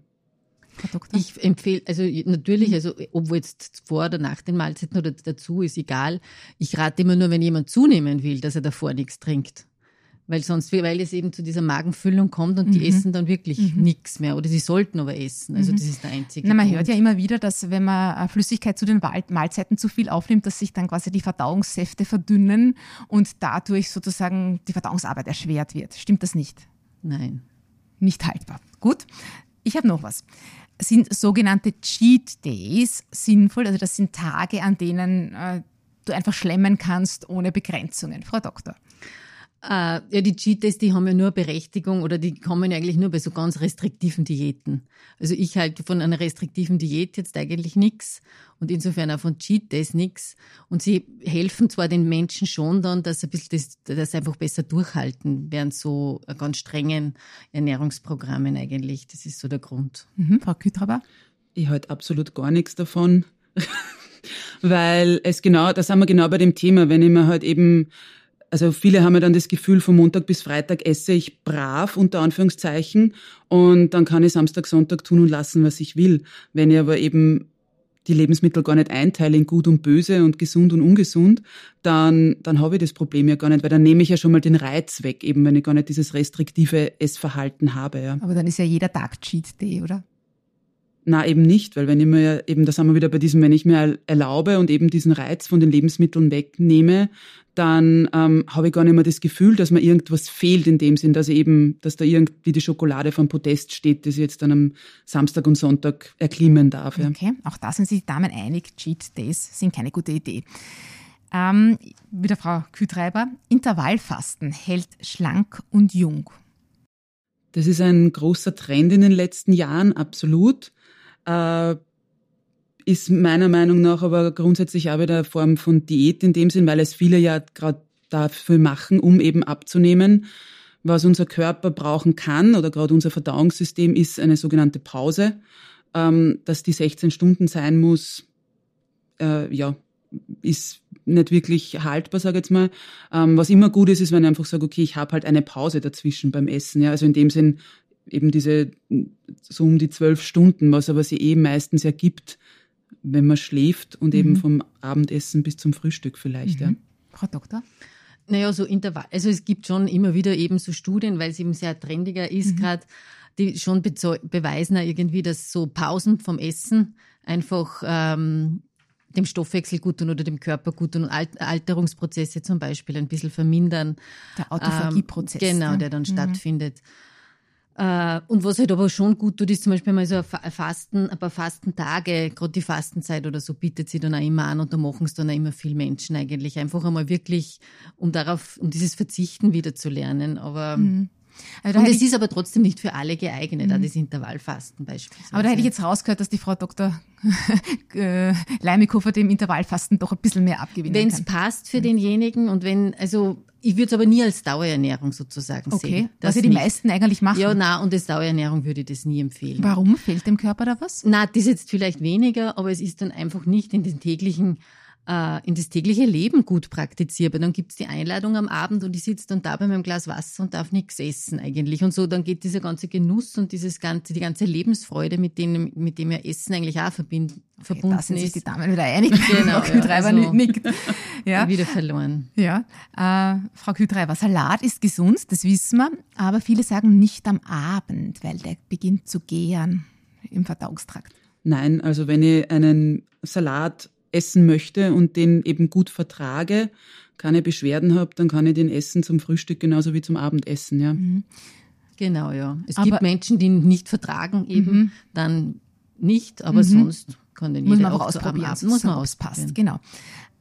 Herr Doktor? Ich empfehle, also natürlich, also obwohl jetzt vor oder nach den Mahlzeiten oder dazu ist egal. Ich rate immer nur, wenn jemand zunehmen will, dass er davor nichts trinkt. Weil sonst, weil es eben zu dieser Magenfüllung kommt und mhm. die essen dann wirklich mhm. nichts mehr. Oder sie sollten aber essen. Also mhm. das ist der einzige. Na, man Punkt. hört ja immer wieder, dass wenn man Flüssigkeit zu den Mahlzeiten zu viel aufnimmt, dass sich dann quasi die Verdauungssäfte verdünnen und dadurch sozusagen die Verdauungsarbeit erschwert wird. Stimmt das nicht? Nein. Nicht haltbar. Gut. Ich habe noch was sind sogenannte Cheat Days sinnvoll? Also das sind Tage, an denen äh, du einfach schlemmen kannst ohne Begrenzungen. Frau Doktor. Uh, ja, die Cheat Days, die haben ja nur Berechtigung oder die kommen ja eigentlich nur bei so ganz restriktiven Diäten. Also ich halte von einer restriktiven Diät jetzt eigentlich nichts und insofern auch von Cheat Days nichts. Und sie helfen zwar den Menschen schon dann, dass sie ein bisschen das, das einfach besser durchhalten während so ganz strengen Ernährungsprogrammen eigentlich. Das ist so der Grund. Mhm, Frau Kütraber? Ich halte absolut gar nichts davon. *laughs* Weil es genau, da sind wir genau bei dem Thema, wenn ich mir halt eben also viele haben ja dann das Gefühl, von Montag bis Freitag esse ich brav, unter Anführungszeichen, und dann kann ich Samstag, Sonntag tun und lassen, was ich will. Wenn ich aber eben die Lebensmittel gar nicht einteile in gut und böse und gesund und ungesund, dann, dann habe ich das Problem ja gar nicht, weil dann nehme ich ja schon mal den Reiz weg, eben wenn ich gar nicht dieses restriktive Essverhalten habe. Ja. Aber dann ist ja jeder Tag Cheat Day, oder? Na, eben nicht, weil wenn ich mir eben, da sind wir wieder bei diesem, wenn ich mir erlaube und eben diesen Reiz von den Lebensmitteln wegnehme, dann ähm, habe ich gar nicht mehr das Gefühl, dass mir irgendwas fehlt in dem Sinn, dass eben, dass da irgendwie die Schokolade vom Podest steht, das ich jetzt dann am Samstag und Sonntag erklimmen darf. Ja. Okay, auch da sind sich die Damen einig, Cheat Days sind keine gute Idee. Ähm, wieder Frau Kühtreiber, Intervallfasten hält schlank und jung. Das ist ein großer Trend in den letzten Jahren, absolut äh, ist meiner Meinung nach aber grundsätzlich auch wieder eine Form von Diät in dem Sinn, weil es viele ja gerade dafür machen, um eben abzunehmen. Was unser Körper brauchen kann oder gerade unser Verdauungssystem ist eine sogenannte Pause, ähm, dass die 16 Stunden sein muss, äh, ja, ist nicht wirklich haltbar, sage ich jetzt mal. Ähm, was immer gut ist, ist, wenn ich einfach sage, okay, ich habe halt eine Pause dazwischen beim Essen. Ja, also in dem Sinn eben diese so um die zwölf Stunden, was aber sie eh meistens ergibt, wenn man schläft und mhm. eben vom Abendessen bis zum Frühstück vielleicht. Mhm. Ja. Frau Doktor? Naja, so Intervall. Also es gibt schon immer wieder eben so Studien, weil es eben sehr trendiger ist mhm. gerade, die schon beweisen irgendwie, dass so Pausen vom Essen einfach ähm, dem Stoffwechsel gut tun oder dem Körper gut tun und Alterungsprozesse zum Beispiel ein bisschen vermindern. Der Autophagieprozess. Ähm, genau, der dann mhm. stattfindet. Äh, und was halt aber schon gut tut, ist zum Beispiel mal so ein Fasten, ein paar Fastentage, gerade die Fastenzeit oder so bietet sie dann auch immer an und da machen es dann auch immer viele Menschen eigentlich. Einfach einmal wirklich, um darauf, um dieses Verzichten wieder zu lernen. Aber mhm. Also und es ist aber trotzdem nicht für alle geeignet, mhm. das Intervallfasten beispielsweise. Aber da hätte ich jetzt rausgehört, dass die Frau Dr. *laughs* Äh, Leimikofer dem Intervallfasten doch ein bisschen mehr abgewinnen Wenn es passt für mhm. denjenigen und wenn, also ich würde es aber nie als Dauerernährung sozusagen okay. sehen. Was ja die nicht. meisten eigentlich machen. Ja, na und als Dauerernährung würde ich das nie empfehlen. Warum? Fehlt dem Körper da was? Na, das ist jetzt vielleicht weniger, aber es ist dann einfach nicht in den täglichen in das tägliche Leben gut praktizierbar. Dann gibt's die Einladung am Abend und ich sitze dann da bei meinem Glas Wasser und darf nichts essen eigentlich. Und so, dann geht dieser ganze Genuss und dieses ganze, die ganze Lebensfreude, mit dem, mit dem ja Essen eigentlich auch verbind, okay, verbunden da sind ist. sich die Damen wieder einig. Genau, Frau Kühtreiber also, nickt. *laughs* Ja. Wieder verloren. Ja. Äh, Frau Kühtreiber, Salat ist gesund, das wissen wir, aber viele sagen nicht am Abend, weil der beginnt zu gären im Verdauungstrakt. Nein, also wenn ich einen Salat essen möchte und den eben gut vertrage, keine Beschwerden habe, dann kann ich den essen zum Frühstück genauso wie zum Abendessen. Ja. Mhm. Genau, ja. Es aber gibt Menschen, die ihn nicht vertragen, eben mhm. dann nicht, aber mhm. sonst kann den jeder auch ausprobieren. Muss man auspassen. Genau.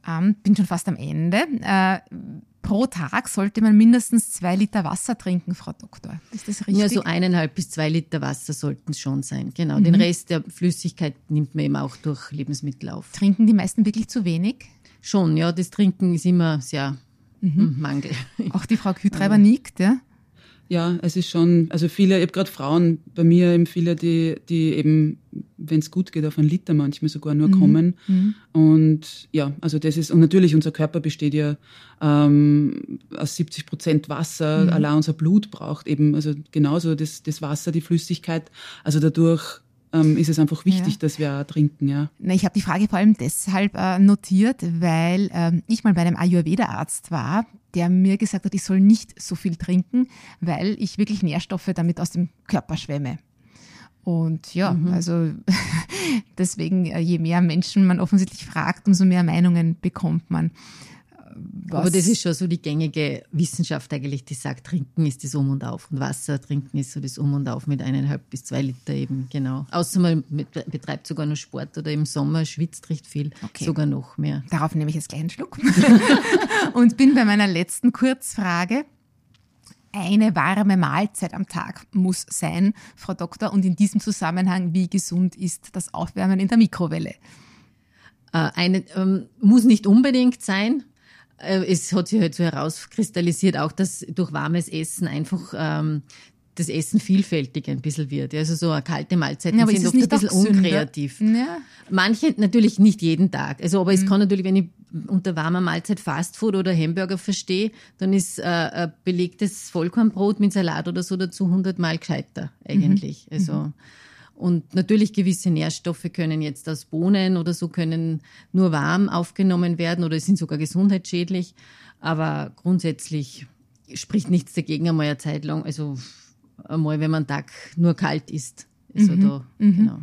Ähm, bin schon fast am Ende. Äh, pro Tag sollte man mindestens zwei Liter Wasser trinken, Frau Doktor. Ist das richtig? Ja, so eineinhalb bis zwei Liter Wasser sollten es schon sein. Genau. Mhm. Den Rest der Flüssigkeit nimmt man eben auch durch Lebensmittel auf. Trinken die meisten wirklich zu wenig? Schon, ja. Das Trinken ist immer sehr mhm. Mangel. Auch die Frau Kühtreiber nickt, ja? Ja, es ist schon, also viele, ich habe gerade Frauen bei mir eben viele, die, die eben, wenn es gut geht, auf einen Liter manchmal sogar nur mhm. kommen. Mhm. Und ja, also das ist, und natürlich unser Körper besteht ja ähm, aus 70 Prozent Wasser, mhm. allein unser Blut braucht eben, also genauso das, das Wasser, die Flüssigkeit. Also dadurch ähm, ist es einfach wichtig, ja. dass wir auch trinken. Ja. Na, ich habe die Frage vor allem deshalb äh, notiert, weil ähm, ich mal bei einem Ayurveda-Arzt war, der mir gesagt hat, ich soll nicht so viel trinken, weil ich wirklich Nährstoffe damit aus dem Körper schwemme. Und ja, mhm. also *laughs* deswegen, äh, je mehr Menschen man offensichtlich fragt, umso mehr Meinungen bekommt man. Was Aber das ist schon so die gängige Wissenschaft eigentlich, die sagt, trinken ist das Um und Auf und Wasser trinken ist so das Um und Auf mit eineinhalb bis zwei Liter eben, genau. Außer man betreibt sogar noch Sport oder im Sommer schwitzt recht viel, okay. sogar noch mehr. Darauf nehme ich jetzt gleich einen Schluck *laughs* und bin bei meiner letzten Kurzfrage. Eine warme Mahlzeit am Tag muss sein, Frau Doktor. Und in diesem Zusammenhang, wie gesund ist das Aufwärmen in der Mikrowelle? Äh, eine, ähm, muss nicht unbedingt sein. Äh, es hat sich halt so herauskristallisiert, auch dass durch warmes Essen einfach ähm, das Essen vielfältig ein bisschen wird. Also so eine kalte Mahlzeit ja, sind oft ein bisschen unkreativ. Ja. Manche natürlich nicht jeden Tag. Also aber mhm. es kann natürlich, wenn ich unter warmer Mahlzeit Fastfood oder Hamburger verstehe, dann ist äh, ein belegtes Vollkornbrot mit Salat oder so dazu hundertmal gescheiter eigentlich. Mhm. Also mhm. Und natürlich gewisse Nährstoffe können jetzt aus Bohnen oder so können nur warm aufgenommen werden oder sind sogar gesundheitsschädlich. Aber grundsätzlich spricht nichts dagegen, einmal eine Zeit lang, also einmal, wenn man Tag nur kalt isst. Also mhm. da, mhm. genau.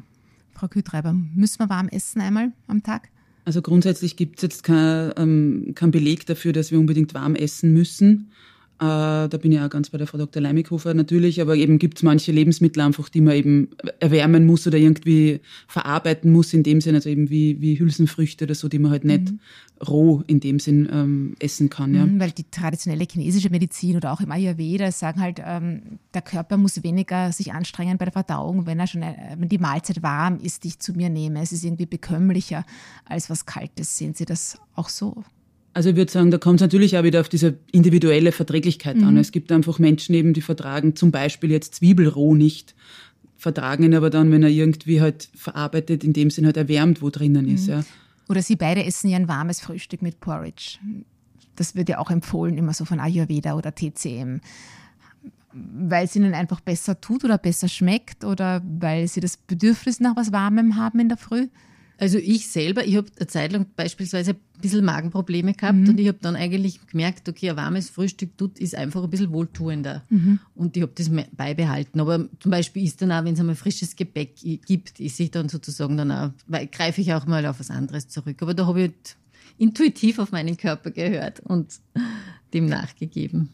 Frau Kühtreiber, müssen wir warm essen einmal am Tag? Also grundsätzlich gibt es jetzt keinen ähm, kein Beleg dafür, dass wir unbedingt warm essen müssen. Äh, da bin ich auch ganz bei der Frau Dr. Leimikofer natürlich, aber eben gibt es manche Lebensmittel einfach, die man eben erwärmen muss oder irgendwie verarbeiten muss in dem Sinn, also eben wie, wie Hülsenfrüchte oder so, die man halt nicht mhm. roh in dem Sinn ähm, essen kann. Ja. Mhm, weil die traditionelle chinesische Medizin oder auch im Ayurveda sagen halt, ähm, der Körper muss weniger sich anstrengen bei der Verdauung, wenn er schon, äh, wenn die Mahlzeit warm ist, die ich zu mir nehme. Es ist irgendwie bekömmlicher als was Kaltes. Sehen Sie das auch so? Also ich würde sagen, da kommt es natürlich auch wieder auf diese individuelle Verträglichkeit mhm. an. Es gibt einfach Menschen eben, die vertragen zum Beispiel jetzt Zwiebelroh nicht, vertragen ihn aber dann, wenn er irgendwie halt verarbeitet, in dem Sinn halt erwärmt, wo drinnen mhm. ist. Ja. Oder Sie beide essen ja ein warmes Frühstück mit Porridge. Das wird ja auch empfohlen, immer so von Ayurveda oder TCM. Weil es ihnen einfach besser tut oder besser schmeckt oder weil sie das Bedürfnis nach was Warmem haben in der Früh? Also ich selber, ich habe eine Zeit lang beispielsweise ein bisschen Magenprobleme gehabt mhm. und ich habe dann eigentlich gemerkt, okay, ein warmes Frühstück tut, ist einfach ein bisschen wohltuender. Mhm. Und ich habe das beibehalten. Aber zum Beispiel ist dann auch, wenn es einmal frisches Gebäck gibt, ist ich dann sozusagen dann auch, weil greife ich auch mal auf was anderes zurück. Aber da habe ich halt intuitiv auf meinen Körper gehört und dem nachgegeben.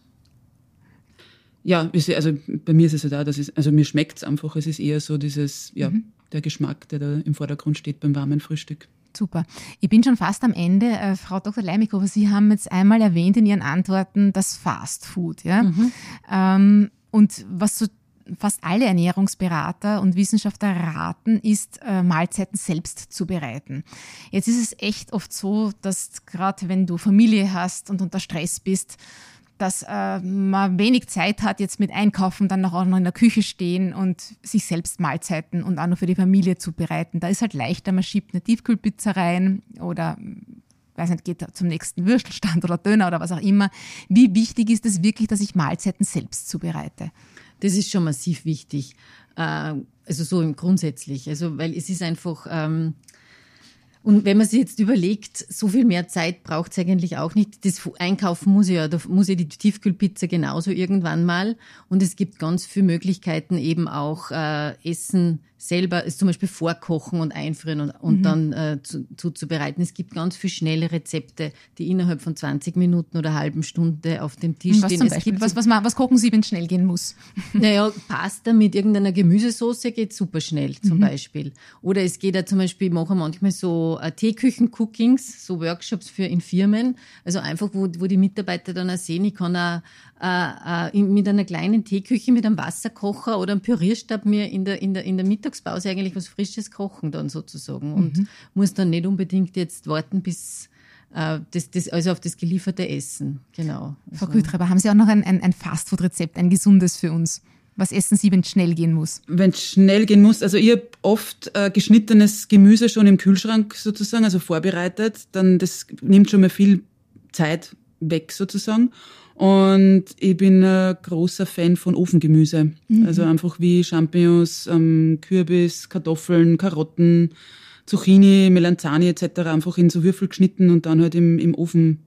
ja, also bei mir ist es ja da, dass es, also mir schmeckt es einfach. Es ist eher so dieses, ja, mhm. Der Geschmack, der da im Vordergrund steht beim warmen Frühstück. Super. Ich bin schon fast am Ende. Äh, Frau Dr. Leimikow, Sie haben jetzt einmal erwähnt in Ihren Antworten das Fast Food. Ja? Mhm. Ähm, und was so fast alle Ernährungsberater und Wissenschaftler raten, ist, äh, Mahlzeiten selbst zu bereiten. Jetzt ist es echt oft so, dass gerade wenn du Familie hast und unter Stress bist, dass äh, man wenig Zeit hat, jetzt mit Einkaufen, dann auch noch in der Küche stehen und sich selbst Mahlzeiten und auch noch für die Familie zubereiten. Da ist halt leichter, man schiebt eine Tiefkühlpizza rein oder weiß nicht, geht zum nächsten Würstelstand oder Döner oder was auch immer. Wie wichtig ist es wirklich, dass ich Mahlzeiten selbst zubereite? Das ist schon massiv wichtig. Äh, also so grundsätzlich. Also, weil es ist einfach, ähm, und wenn man sich jetzt überlegt, so viel mehr Zeit braucht es eigentlich auch nicht. Das Einkaufen muss ja, da muss ja die Tiefkühlpizza genauso irgendwann mal. Und es gibt ganz viele Möglichkeiten, eben auch äh, Essen selber, zum Beispiel vorkochen und einfrieren und, und mhm. dann äh, zuzubereiten. Es gibt ganz viele schnelle Rezepte, die innerhalb von 20 Minuten oder halben Stunde auf dem Tisch was stehen. Zum Beispiel, was, was, was, kochen Sie, wenn es schnell gehen muss? *laughs* Naja, Pasta mit irgendeiner Gemüsesauce geht super schnell zum mhm. Beispiel. Oder es geht ja zum Beispiel, ich mache manchmal so äh, Teeküchen-Cookings, so Workshops für in Firmen. Also einfach, wo, wo die Mitarbeiter dann auch sehen, ich kann auch äh, äh, mit einer kleinen Teeküche, mit einem Wasserkocher oder einem Pürierstab mir in der, in der, in der Mittagspause eigentlich was Frisches kochen dann sozusagen und mhm. muss dann nicht unbedingt jetzt warten, bis äh, das, das, also auf das gelieferte Essen. Genau. Frau also. Kütreber, haben Sie auch noch ein, ein, ein Fastfood-Rezept, ein gesundes für uns? Was essen Sie, wenn es schnell gehen muss? Wenn es schnell gehen muss, also ich habe oft äh, geschnittenes Gemüse schon im Kühlschrank sozusagen, also vorbereitet. Dann das nimmt schon mal viel Zeit weg sozusagen. Und ich bin ein großer Fan von Ofengemüse. Mhm. Also einfach wie Champignons, ähm, Kürbis, Kartoffeln, Karotten, Zucchini, Melanzani etc. einfach in so Würfel geschnitten und dann halt im, im Ofen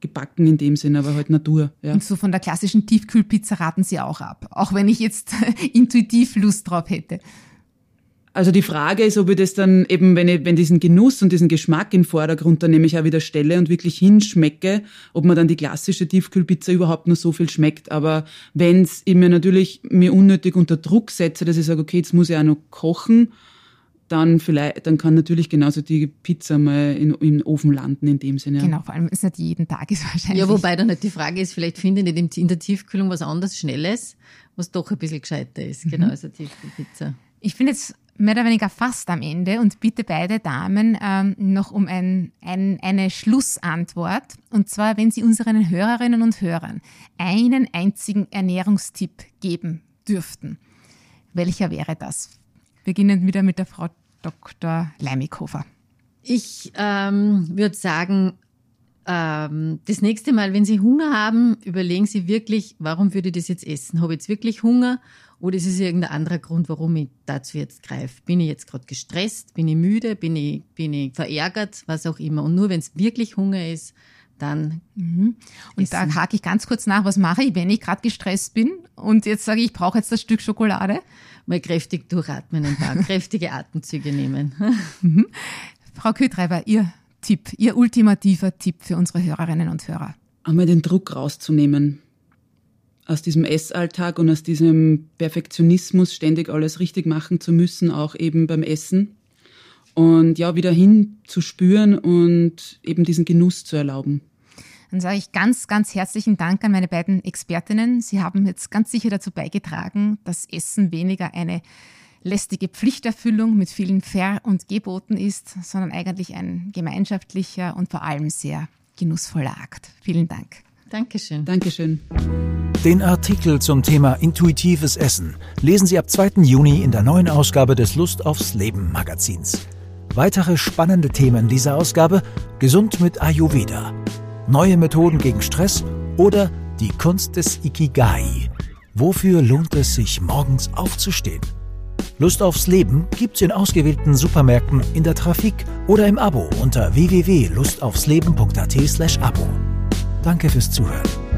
gebacken in dem Sinn, aber halt Natur. Ja. Und so von der klassischen Tiefkühlpizza raten Sie auch ab, auch wenn ich jetzt *laughs* intuitiv Lust drauf hätte. Also die Frage ist, ob ich das dann eben, wenn ich wenn diesen Genuss und diesen Geschmack im Vordergrund dann nämlich auch wieder stelle und wirklich hinschmecke, ob man dann die klassische Tiefkühlpizza überhaupt nur so viel schmeckt. Aber wenn es ich mir natürlich mir unnötig unter Druck setze, dass ich sage, okay, jetzt muss ich auch noch kochen, dann vielleicht, dann kann natürlich genauso die Pizza mal in, im Ofen landen in dem Sinne. Genau, vor allem ist nicht jeden Tag ist wahrscheinlich. Ja, wobei dann halt die Frage ist, vielleicht finde ich in der Tiefkühlung was anderes Schnelles, was doch ein bisschen gescheiter ist. Genau, mhm. also Tiefkühlpizza. Ich finde jetzt mehr oder weniger fast am Ende und bitte beide Damen ähm, noch um ein, ein, eine Schlussantwort. Und zwar, wenn Sie unseren Hörerinnen und Hörern einen einzigen Ernährungstipp geben dürften. Welcher wäre das? Wir beginnen wieder mit der Frau Dr. Leimikofer. Ich ähm, würde sagen, das nächste Mal, wenn Sie Hunger haben, überlegen Sie wirklich, warum würde ich das jetzt essen? Habe ich jetzt wirklich Hunger oder ist es irgendein anderer Grund, warum ich dazu jetzt greife? Bin ich jetzt gerade gestresst? Bin ich müde? Bin ich, bin ich verärgert? Was auch immer. Und nur wenn es wirklich Hunger ist, dann. Mhm. Und essen. da hake ich ganz kurz nach, was mache ich, wenn ich gerade gestresst bin und jetzt sage ich, ich brauche jetzt das Stück Schokolade? Mal kräftig durchatmen ein paar, *laughs* kräftige Atemzüge nehmen. Mhm. Frau Kütreiber, Ihr Tipp, Ihr ultimativer Tipp für unsere Hörerinnen und Hörer? Einmal den Druck rauszunehmen aus diesem Essalltag und aus diesem Perfektionismus, ständig alles richtig machen zu müssen, auch eben beim Essen. Und ja, wieder hinzuspüren und eben diesen Genuss zu erlauben. Dann sage ich ganz, ganz herzlichen Dank an meine beiden Expertinnen. Sie haben jetzt ganz sicher dazu beigetragen, dass Essen weniger eine lästige Pflichterfüllung mit vielen Ver- und Geboten ist, sondern eigentlich ein gemeinschaftlicher und vor allem sehr genussvoller Akt. Vielen Dank. Dankeschön. Dankeschön. Den Artikel zum Thema intuitives Essen lesen Sie ab 2. Juni in der neuen Ausgabe des Lust aufs Leben Magazins. Weitere spannende Themen dieser Ausgabe: Gesund mit Ayurveda, neue Methoden gegen Stress oder die Kunst des Ikigai. Wofür lohnt es sich morgens aufzustehen? Lust aufs Leben gibt's in ausgewählten Supermärkten, in der Trafik oder im Abo unter www.lustaufsleben.at/abo. Danke fürs Zuhören.